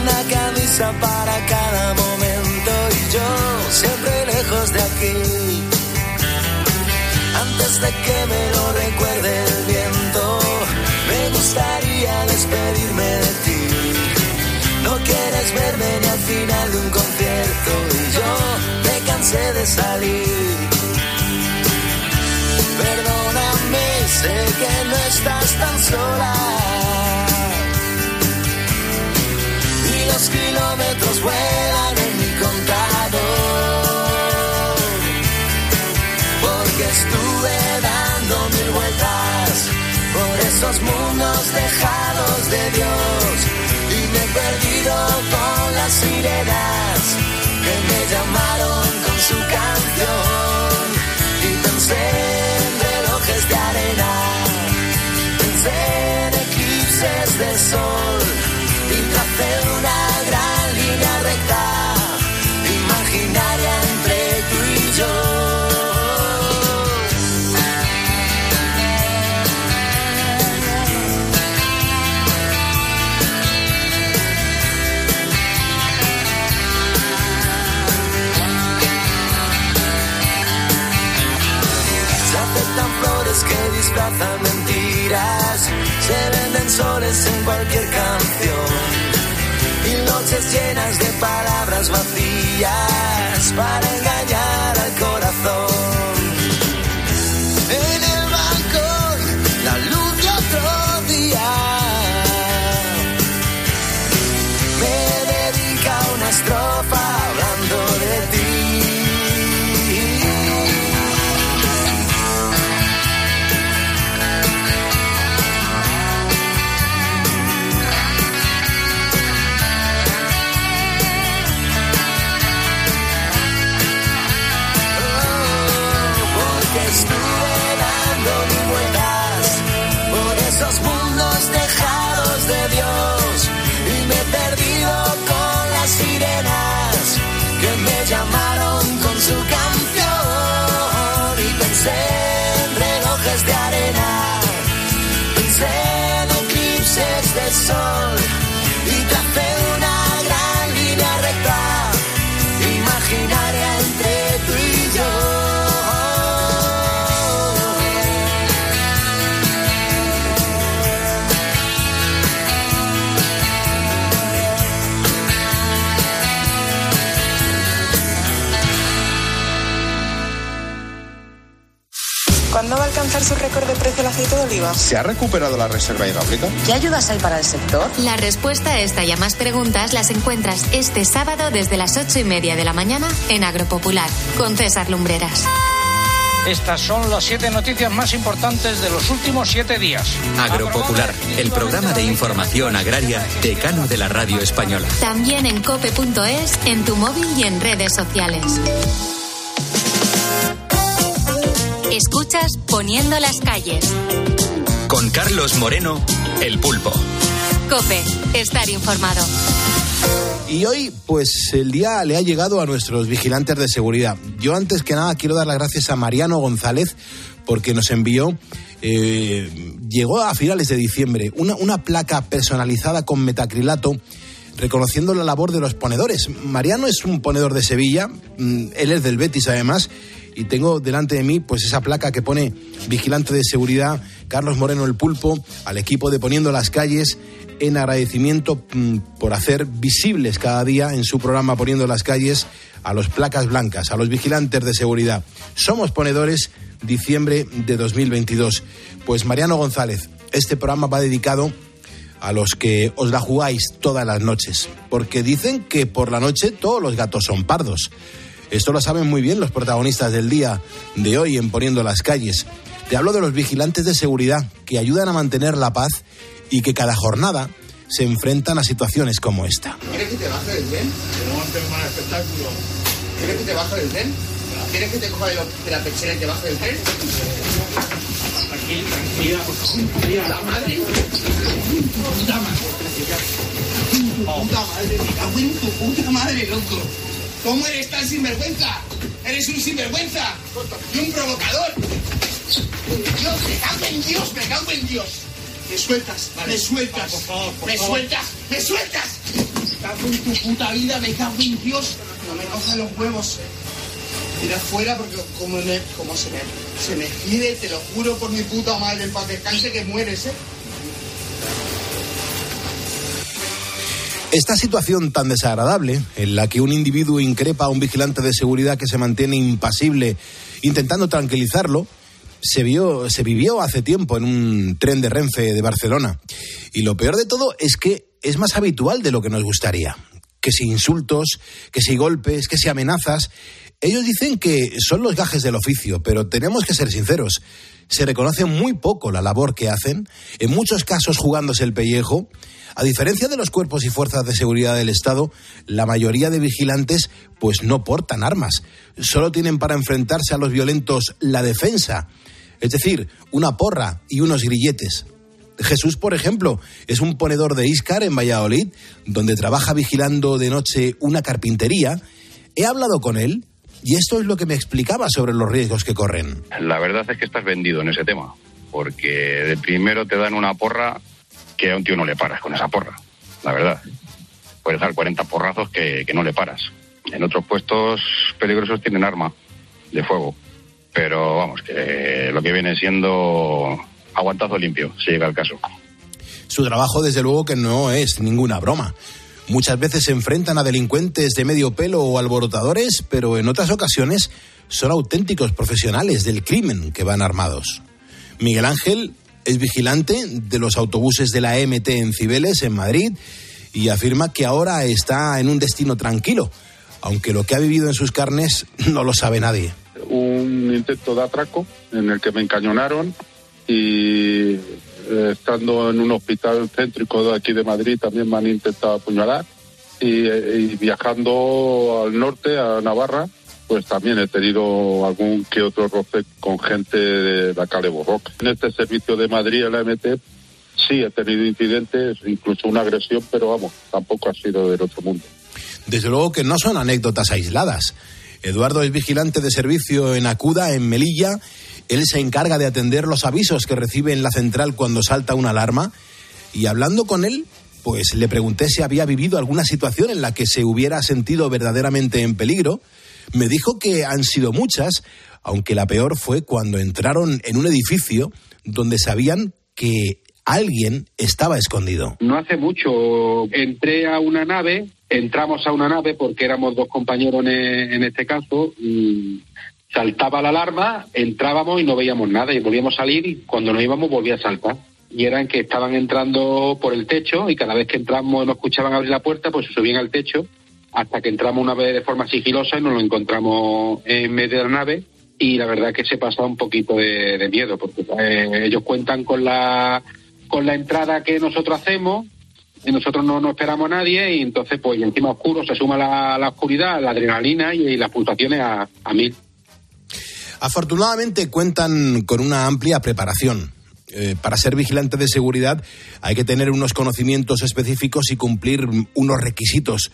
Una camisa para cada momento y yo siempre lejos de aquí. Antes de que me lo recuerde el viento, me gustaría despedirme de ti. No quieres verme ni al final de un concierto y yo me cansé de salir. Sé que no estás tan sola. Y los kilómetros vuelan en mi contador. Porque estuve dando mil vueltas por esos mundos dejados de Dios. Y me he perdido con las sirenas que me llamaron con su canción. Pensé en eclipses de sol disfrazan mentiras, se venden soles en cualquier canción. Y noches llenas de palabras vacías para engañar sorry su récord de precio el aceite de oliva? ¿Se ha recuperado la reserva hidráulica? ¿Qué ayudas hay para el sector? La respuesta a esta y a más preguntas las encuentras este sábado desde las ocho y media de la mañana en Agropopular con César Lumbreras. Estas son las siete noticias más importantes de los últimos siete días. Agropopular, el programa de información agraria decano de la radio española. También en cope.es, en tu móvil y en redes sociales. Escuchas Poniendo las calles. Con Carlos Moreno, el pulpo. Cope, estar informado. Y hoy, pues el día le ha llegado a nuestros vigilantes de seguridad. Yo antes que nada quiero dar las gracias a Mariano González porque nos envió, eh, llegó a finales de diciembre, una, una placa personalizada con metacrilato reconociendo la labor de los ponedores. Mariano es un ponedor de Sevilla, mm, él es del Betis además, y tengo delante de mí pues esa placa que pone vigilante de seguridad Carlos Moreno el Pulpo al equipo de Poniendo las calles en agradecimiento mm, por hacer visibles cada día en su programa Poniendo las calles a los placas blancas, a los vigilantes de seguridad. Somos ponedores diciembre de 2022. Pues Mariano González, este programa va dedicado a los que os la jugáis todas las noches, porque dicen que por la noche todos los gatos son pardos. Esto lo saben muy bien los protagonistas del día de hoy en Poniendo las calles. Te hablo de los vigilantes de seguridad que ayudan a mantener la paz y que cada jornada se enfrentan a situaciones como esta. ¿Quieres que te baje del tren? Queremos hacer un mal espectáculo. ¿Quieres que te baje del tren? ¿Quieres que te coja de, de la pechera y te baje del tren? Aquí, tranquila, por favor. ¡La madre! ¡Puta madre! ¡Puta madre! ¡Me cago en tu puta madre, loco! ¿Cómo eres tan sinvergüenza? ¡Eres un sinvergüenza! ¡Y un provocador! ¡Dios, me cago en Dios! ¡Me cago en Dios! ¿Me sueltas? ¿Me sueltas? por favor, por ¿Me favor. sueltas? ¡Me sueltas! Me cago en tu puta vida, me cago en Dios. No me cojan los huevos. Tira fuera porque como, me- como se, me, se me gire, te lo juro por mi puta madre, para descanse que mueres, ¿eh? Esta situación tan desagradable, en la que un individuo increpa a un vigilante de seguridad que se mantiene impasible intentando tranquilizarlo, se, vio, se vivió hace tiempo en un tren de Renfe de Barcelona. Y lo peor de todo es que es más habitual de lo que nos gustaría. Que si insultos, que si golpes, que si amenazas. Ellos dicen que son los gajes del oficio, pero tenemos que ser sinceros. Se reconoce muy poco la labor que hacen, en muchos casos jugándose el pellejo. A diferencia de los cuerpos y fuerzas de seguridad del Estado, la mayoría de vigilantes pues no portan armas. Solo tienen para enfrentarse a los violentos la defensa, es decir, una porra y unos grilletes. Jesús, por ejemplo, es un ponedor de Iscar en Valladolid, donde trabaja vigilando de noche una carpintería. He hablado con él y esto es lo que me explicaba sobre los riesgos que corren. La verdad es que estás vendido en ese tema, porque de primero te dan una porra que a un tío no le paras con esa porra, la verdad. Puedes dar 40 porrazos que, que no le paras. En otros puestos peligrosos tienen arma de fuego, pero vamos, que lo que viene siendo aguantazo limpio, si llega el caso. Su trabajo, desde luego, que no es ninguna broma. Muchas veces se enfrentan a delincuentes de medio pelo o alborotadores, pero en otras ocasiones son auténticos profesionales del crimen que van armados. Miguel Ángel es vigilante de los autobuses de la MT en Cibeles, en Madrid, y afirma que ahora está en un destino tranquilo, aunque lo que ha vivido en sus carnes [LAUGHS] no lo sabe nadie. un intento de atraco en el que me encañonaron y eh, estando en un hospital céntrico de aquí de Madrid también me han intentado apuñalar y, eh, y viajando al norte, a Navarra, pues también he tenido algún que otro roce con gente de la calle Borroca. En este servicio de Madrid, en la MT, sí he tenido incidentes, incluso una agresión, pero vamos, tampoco ha sido del otro mundo. Desde luego que no son anécdotas aisladas. Eduardo es vigilante de servicio en Acuda, en Melilla. Él se encarga de atender los avisos que recibe en la central cuando salta una alarma. Y hablando con él, pues le pregunté si había vivido alguna situación en la que se hubiera sentido verdaderamente en peligro. Me dijo que han sido muchas, aunque la peor fue cuando entraron en un edificio donde sabían que alguien estaba escondido. No hace mucho entré a una nave, entramos a una nave porque éramos dos compañeros en, este caso, saltaba la alarma, entrábamos y no veíamos nada y volvíamos a salir y cuando nos íbamos volvía a saltar. Y eran que estaban entrando por el techo y cada vez que entramos nos escuchaban abrir la puerta, pues subían al techo hasta que entramos una vez de forma sigilosa y nos lo encontramos en medio de la nave y la verdad que se pasaba un poquito de, miedo porque eh, ellos cuentan con la con la entrada que nosotros hacemos y nosotros no, esperamos a nadie y entonces pues encima oscuro se suma la, oscuridad, la adrenalina y, y las pulsaciones a, a mil. Afortunadamente cuentan con una amplia preparación. Eh, para ser vigilante de seguridad hay que tener unos conocimientos específicos y cumplir unos requisitos.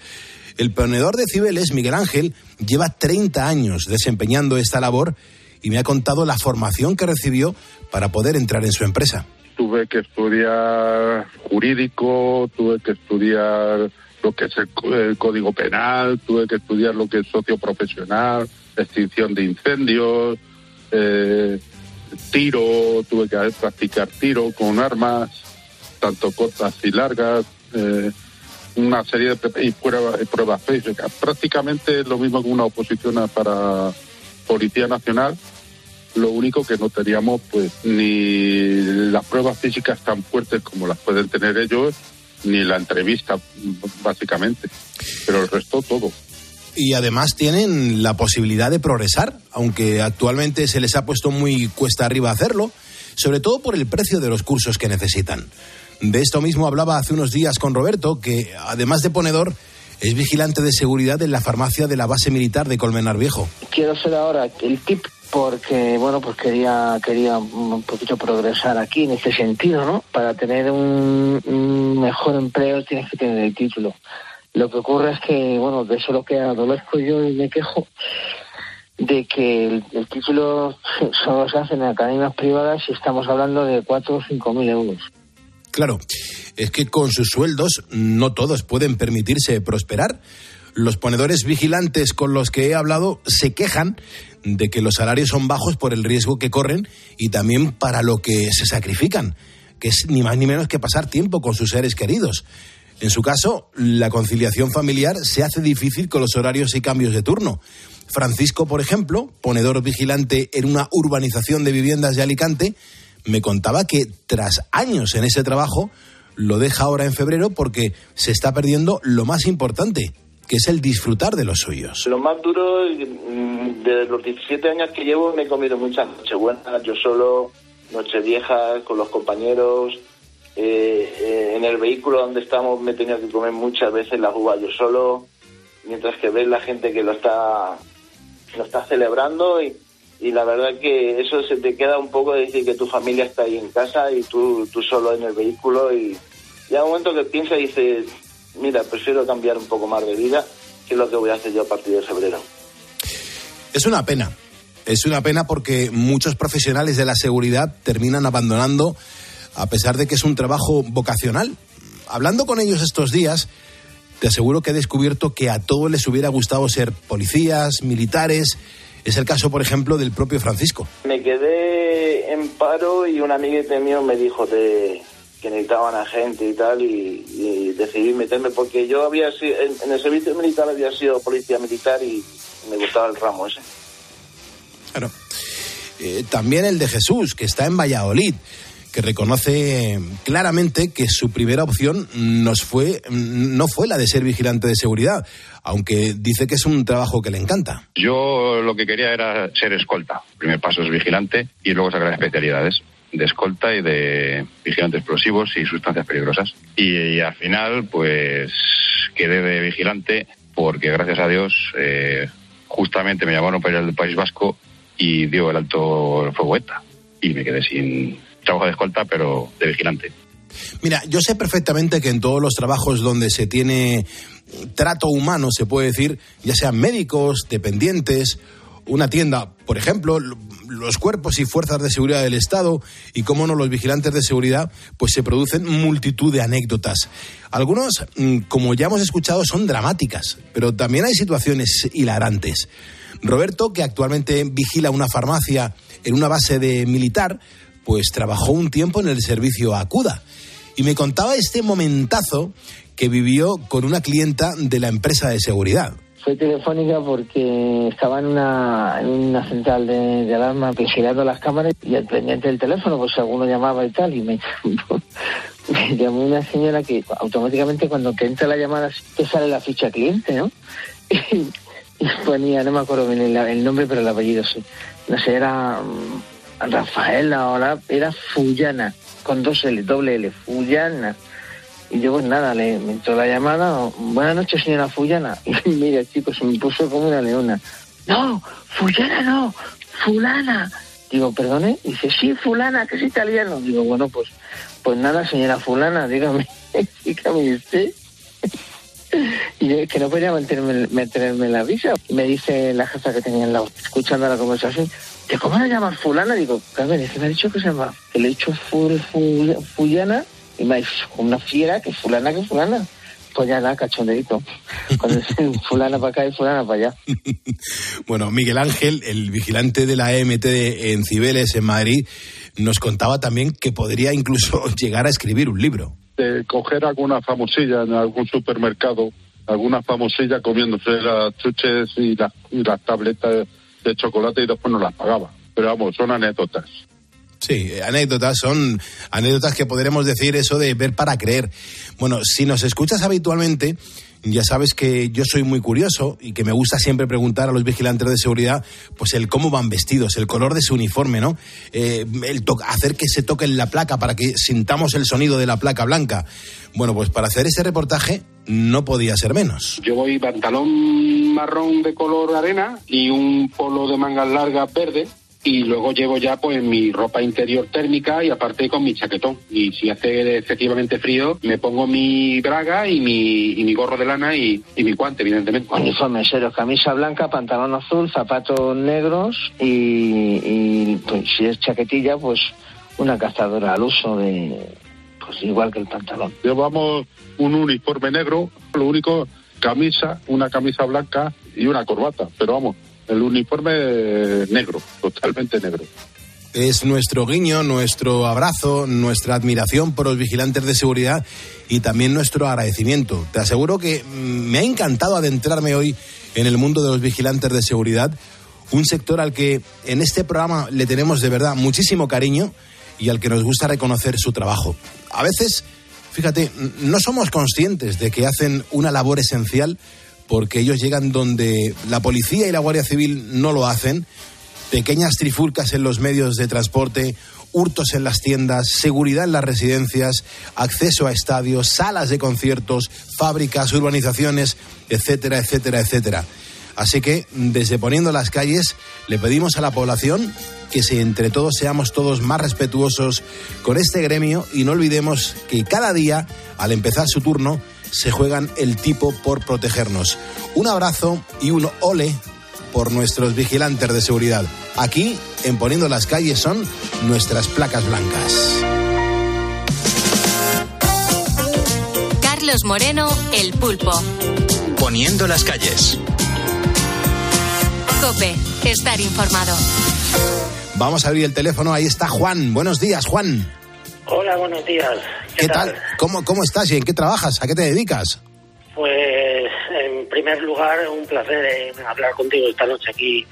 El ponedor de Cibeles, Miguel Ángel, lleva 30 años desempeñando esta labor y me ha contado la formación que recibió para poder entrar en su empresa. Tuve que estudiar jurídico, tuve que estudiar lo que es el, el código penal, tuve que estudiar lo que es socioprofesional, extinción de incendios, eh, tiro, tuve que practicar tiro con armas, tanto cortas y largas, eh, una serie de y pruebas, y pruebas físicas. Prácticamente lo mismo que una oposición para Policía Nacional, lo único que no teníamos pues ni las pruebas físicas tan fuertes como las pueden tener ellos, ni la entrevista, básicamente. Pero el resto todo. Y además tienen la posibilidad de progresar, aunque actualmente se les ha puesto muy cuesta arriba hacerlo, sobre todo por el precio de los cursos que necesitan. De esto mismo hablaba hace unos días con Roberto, que además de ponedor, es vigilante de seguridad en la farmacia de la base militar de Colmenar Viejo. quiero ser ahora el tip porque bueno pues quería quería un poquito progresar aquí en este sentido no para tener un, un mejor empleo tienes que tener el título lo que ocurre es que bueno de eso lo que adolezco yo y me quejo de que el, el título [LAUGHS] solo se hace en academias privadas y estamos hablando de cuatro o cinco mil euros Claro, es que con sus sueldos no todos pueden permitirse prosperar. Los ponedores vigilantes con los que he hablado se quejan de que los salarios son bajos por el riesgo que corren y también para lo que se sacrifican, que es ni más ni menos que pasar tiempo con sus seres queridos. En su caso, la conciliación familiar se hace difícil con los horarios y cambios de turno. Francisco, por ejemplo, ponedor vigilante en una urbanización de viviendas de Alicante, me contaba que tras años en ese trabajo lo deja ahora en febrero porque se está perdiendo lo más importante, que es el disfrutar de los suyos. Lo más duro, mm, de los 17 años que llevo, me he comido muchas nochebuenas, yo solo, nocheviejas, con los compañeros. Eh, en el vehículo donde estamos me he tenido que comer muchas veces las uvas yo solo, mientras que ves la gente que lo está, lo está celebrando y, y la verdad que eso se te queda un poco de decir que tu familia está ahí en casa y tú, tú solo en el vehículo y ya un momento que piensas y dices, mira, prefiero cambiar un poco más de vida, que es lo que voy a hacer yo a partir de febrero. Es una pena. Es una pena porque muchos profesionales de la seguridad terminan abandonando a pesar de que es un trabajo vocacional. Hablando con ellos estos días, te aseguro que he descubierto que a todos les hubiera gustado ser policías, militares. Es el caso, por ejemplo, del propio Francisco. Me quedé en paro y un amiguete mío me dijo de, que necesitaban a gente y tal y, y decidí meterme porque yo había sido, en, en el servicio militar había sido policía militar y me gustaba el ramo ese. Claro. Eh, también el de Jesús, que está en Valladolid, que reconoce claramente que su primera opción nos fue, no fue la de ser vigilante de seguridad, aunque dice que es un trabajo que le encanta. Yo lo que quería era ser escolta. El primer paso es vigilante y luego sacar especialidades de escolta y de vigilante explosivos y sustancias peligrosas. Y, y al final, pues quedé de vigilante porque, gracias a Dios, eh, justamente me llamaron para ir al País Vasco y dio el alto el fuego ETA. Y me quedé sin trabajo de escolta, pero de vigilante. Mira, yo sé perfectamente que en todos los trabajos donde se tiene trato humano, se puede decir, ya sean médicos, dependientes, una tienda, por ejemplo, los cuerpos y fuerzas de seguridad del Estado y, cómo no, los vigilantes de seguridad, pues se producen multitud de anécdotas. Algunos, mm, como ya hemos escuchado, son dramáticas, pero también hay situaciones hilarantes. Roberto, que actualmente vigila una farmacia en una base de militar, pues trabajó un tiempo en el servicio Acuda. Y me contaba este momentazo que vivió con una clienta de la empresa de seguridad. Fue telefónica porque estaba en una, una central de, de alarma vigilando las cámaras y al pendiente del teléfono, pues alguno llamaba y tal, y me, [LAUGHS] llamó una señora que automáticamente cuando te entra la llamada te sale la ficha cliente, ¿no? [LAUGHS] Y, ponía, no me acuerdo bien el, el nombre, pero el apellido sí. No sé, era mm, Rafaela la, era Fullana, con dos L, doble L, Fullana. Y yo, pues nada, le me entró la llamada. Buenas noches, señora Fullana. [LAUGHS] Y mira, chicos, se me puso como una leona. No, Fullana no, Fulana. Digo, perdone. Dice, sí, Fulana, que es italiano. Digo, bueno, pues, pues nada, señora Fulana, dígame, [LAUGHS] dígame usted. Y es que no podía mantenerme, mantenerme en la risa. Me dice la jefa que tenía al lado, escuchando la conversación, ¿de cómo la llamas fulana? Digo, Carmen, es que me ha dicho que se llama, que le he dicho ful, ful, Fullana y me ha dicho, una fiera, que fulana, que fulana. Pues ya nada, cachonderito. Cuando [LAUGHS] fulana para acá y fulana para allá. Bueno, Miguel Ángel, el vigilante de la EMT de- en Cibeles, en Madrid, nos contaba también que podría incluso [LAUGHS] llegar a escribir un libro. de coger alguna famosilla en algún supermercado, alguna famosilla comiéndose las chuches y, las y las tabletas de chocolate y después no las pagaba. Pero vamos, son anécdotas. Sí, anécdotas, son anécdotas que podremos decir eso de ver para creer. Bueno, si nos escuchas habitualmente, ya sabes que yo soy muy curioso y que me gusta siempre preguntar a los vigilantes de seguridad, pues el cómo van vestidos, el color de su uniforme, ¿no? Eh, el hacer que se toquen la placa para que sintamos el sonido de la placa blanca. Bueno, pues para hacer ese reportaje no podía ser menos. Yo voy pantalón marrón de color arena y un polo de mangas largas verde y luego llevo ya pues mi ropa interior térmica y aparte con mi chaquetón. Y si hace efectivamente frío me pongo mi braga y mi, y mi gorro de lana y, y mi guante, evidentemente. Uniforme serio, camisa blanca, pantalón azul, zapatos negros y, y, pues, si es chaquetilla, pues una cazadora al uso de, pues igual que el pantalón. Llevamos un uniforme negro, lo único, camisa, una camisa blanca y una corbata. Pero vamos, el uniforme negro, totalmente negro. Es nuestro guiño, nuestro abrazo, nuestra admiración por los vigilantes de seguridad y también nuestro agradecimiento. Te aseguro que mm, me ha encantado adentrarme hoy en el mundo de los vigilantes de seguridad, un sector al que en este programa le tenemos de verdad muchísimo cariño y al que nos gusta reconocer su trabajo. A veces, fíjate, no somos conscientes de que hacen una labor esencial porque ellos llegan donde la policía y la Guardia Civil no lo hacen pequeñas trifulcas en los medios de transporte, hurtos en las tiendas, seguridad en las residencias, acceso a estadios, salas de conciertos, fábricas, urbanizaciones, etcétera, etcétera, etcétera. Así que, desde poniendo las calles, le pedimos a la población que si entre todos seamos todos más respetuosos con este gremio y no olvidemos que cada día, al empezar su turno, se juegan el tipo por protegernos. Un abrazo y un ole por nuestros vigilantes de seguridad. Aquí, en Poniendo las calles, son nuestras placas blancas. Carlos Moreno, El Pulpo. Poniendo las calles. Cope, estar informado. Vamos a abrir el teléfono, ahí está Juan. Buenos días, Juan. Hola, buenos días. ¿Qué, tal? ¿Cómo, ¿Cómo estás y en qué trabajas? ¿A qué te dedicas? Pues, en primer lugar, un placer eh, hablar contigo esta noche aquí.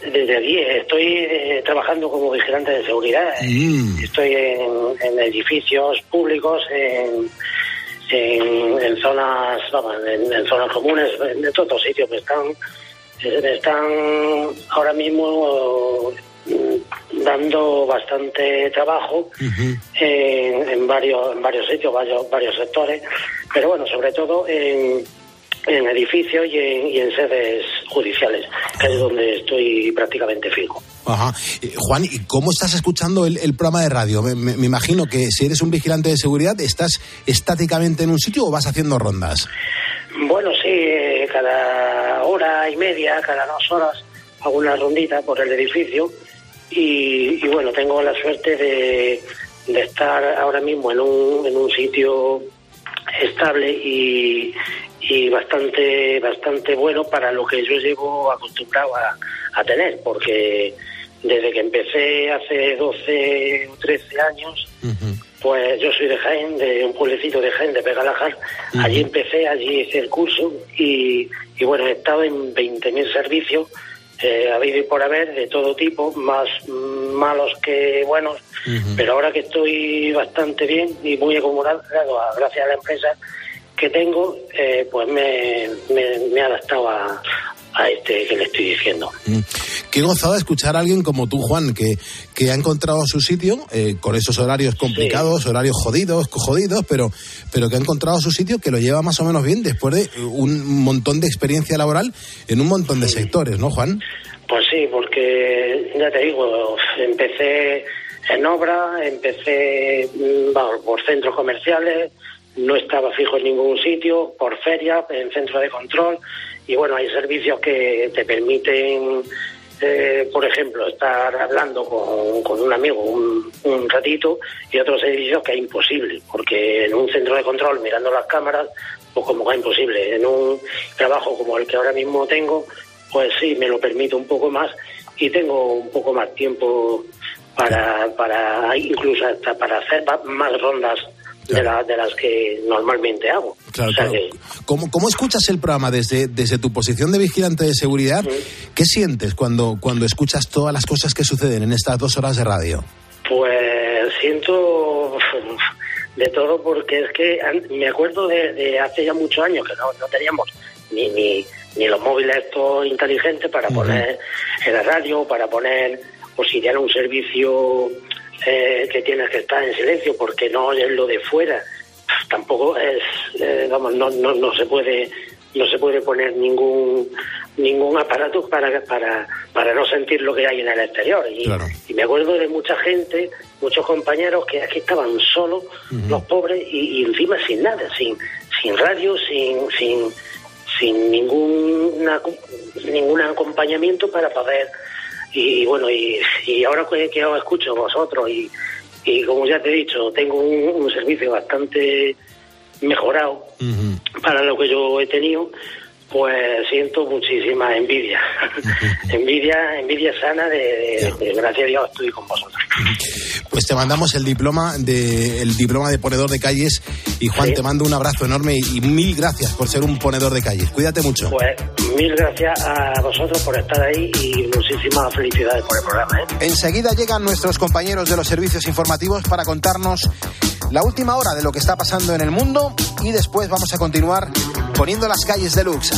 Desde aquí estoy eh, trabajando como vigilante de seguridad. Mm. Estoy en, en edificios públicos, en, en, en zonas, vamos, en, zonas comunes, en, todos sitios que están, eh, están ahora mismo dando bastante trabajo en, en varios en varios sitios, varios, varios sectores, pero bueno, sobre todo en, en edificios y en, y en sedes judiciales, que es donde estoy prácticamente fijo. Ajá. Eh, Juan, ¿y cómo estás escuchando el, el programa de radio? Me, me- me imagino que si eres un vigilante de seguridad, ¿estás estáticamente en un sitio o vas haciendo rondas? Bueno, sí, eh, cada hora y media, cada dos horas, hago una rondita por el edificio y, y bueno, tengo la suerte de, de estar ahora mismo en un, en un sitio estable y, y bastante bastante bueno para lo que yo llevo acostumbrado a, a tener, porque desde que empecé hace 12 o 13 años, pues yo soy de Jaén, de un pueblecito de Jaén, de Pegalajar. Allí empecé, allí hice el curso y, y bueno, he estado en 20.000 servicios, eh, habido y por haber, de todo tipo, más malos que buenos. Pero ahora que estoy bastante bien y muy acomodado, claro, a- gracias a la empresa que tengo, eh, pues me, me, me he adaptado a, a este que le estoy diciendo. Qué gozada escuchar a alguien como tú, Juan, que, que ha encontrado su sitio eh, con esos horarios complicados, horarios jodidos, jodidos, pero, pero que ha encontrado su sitio que lo lleva más o menos bien después de un montón de experiencia laboral en un montón de sectores, ¿no, Juan? Pues sí, porque ya te digo, empecé en obra, empecé mm, por centros comerciales, no estaba fijo en ningún sitio, por feria, en centro de control, y bueno, hay servicios que te permiten, eh, por ejemplo, estar hablando con, un amigo un, ratito, y otros servicios que es imposible, porque en un centro de control, mirando las cámaras, pues como que es imposible. En un trabajo como el que ahora mismo tengo, pues sí, me lo permito un poco más y tengo un poco más tiempo para, para incluso hasta para hacer más rondas de, la- de las que normalmente hago. Claro, O sea claro. que, ¿Cómo, cómo escuchas el programa desde, desde tu posición de vigilante de seguridad? ¿Qué sientes cuando, cuando escuchas todas las cosas que suceden en estas dos horas de radio? Pues siento de todo porque es que me acuerdo de, de hace ya muchos años que no, no teníamos ni, ni, ni los móviles estos inteligentes para poner en la radio, para poner, o si era un servicio eh, que tienes que estar en silencio porque no es lo de fuera, tampoco es, eh, vamos, no, no, no se puede no se puede poner ningún ningún aparato para para para no sentir lo que hay en el exterior. Y, y me acuerdo de mucha gente muchos compañeros que aquí estaban solos los pobres y, y encima sin nada sin sin radio sin sin sin ninguna, ningún acompañamiento para poder y, bueno y, y ahora que, que os escucho vosotros y, y como ya te he dicho tengo un, un servicio bastante mejorado para lo que yo he tenido pues siento muchísima envidia [LAUGHS] envidia envidia sana de, de- de- gracias a Dios estoy con vosotros Pues te mandamos el diploma de, el diploma de ponedor de calles y Juan, te mando un abrazo enorme y, y mil gracias por ser un ponedor de calles. Cuídate mucho. pues mil gracias a vosotros por estar ahí y muchísimas felicidades por el programa ¿eh? Enseguida llegan nuestros compañeros de los servicios informativos para contarnos la última hora de lo que está pasando en el mundo y después vamos a continuar poniendo las calles deluxe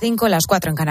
5, las 4 en Canarias.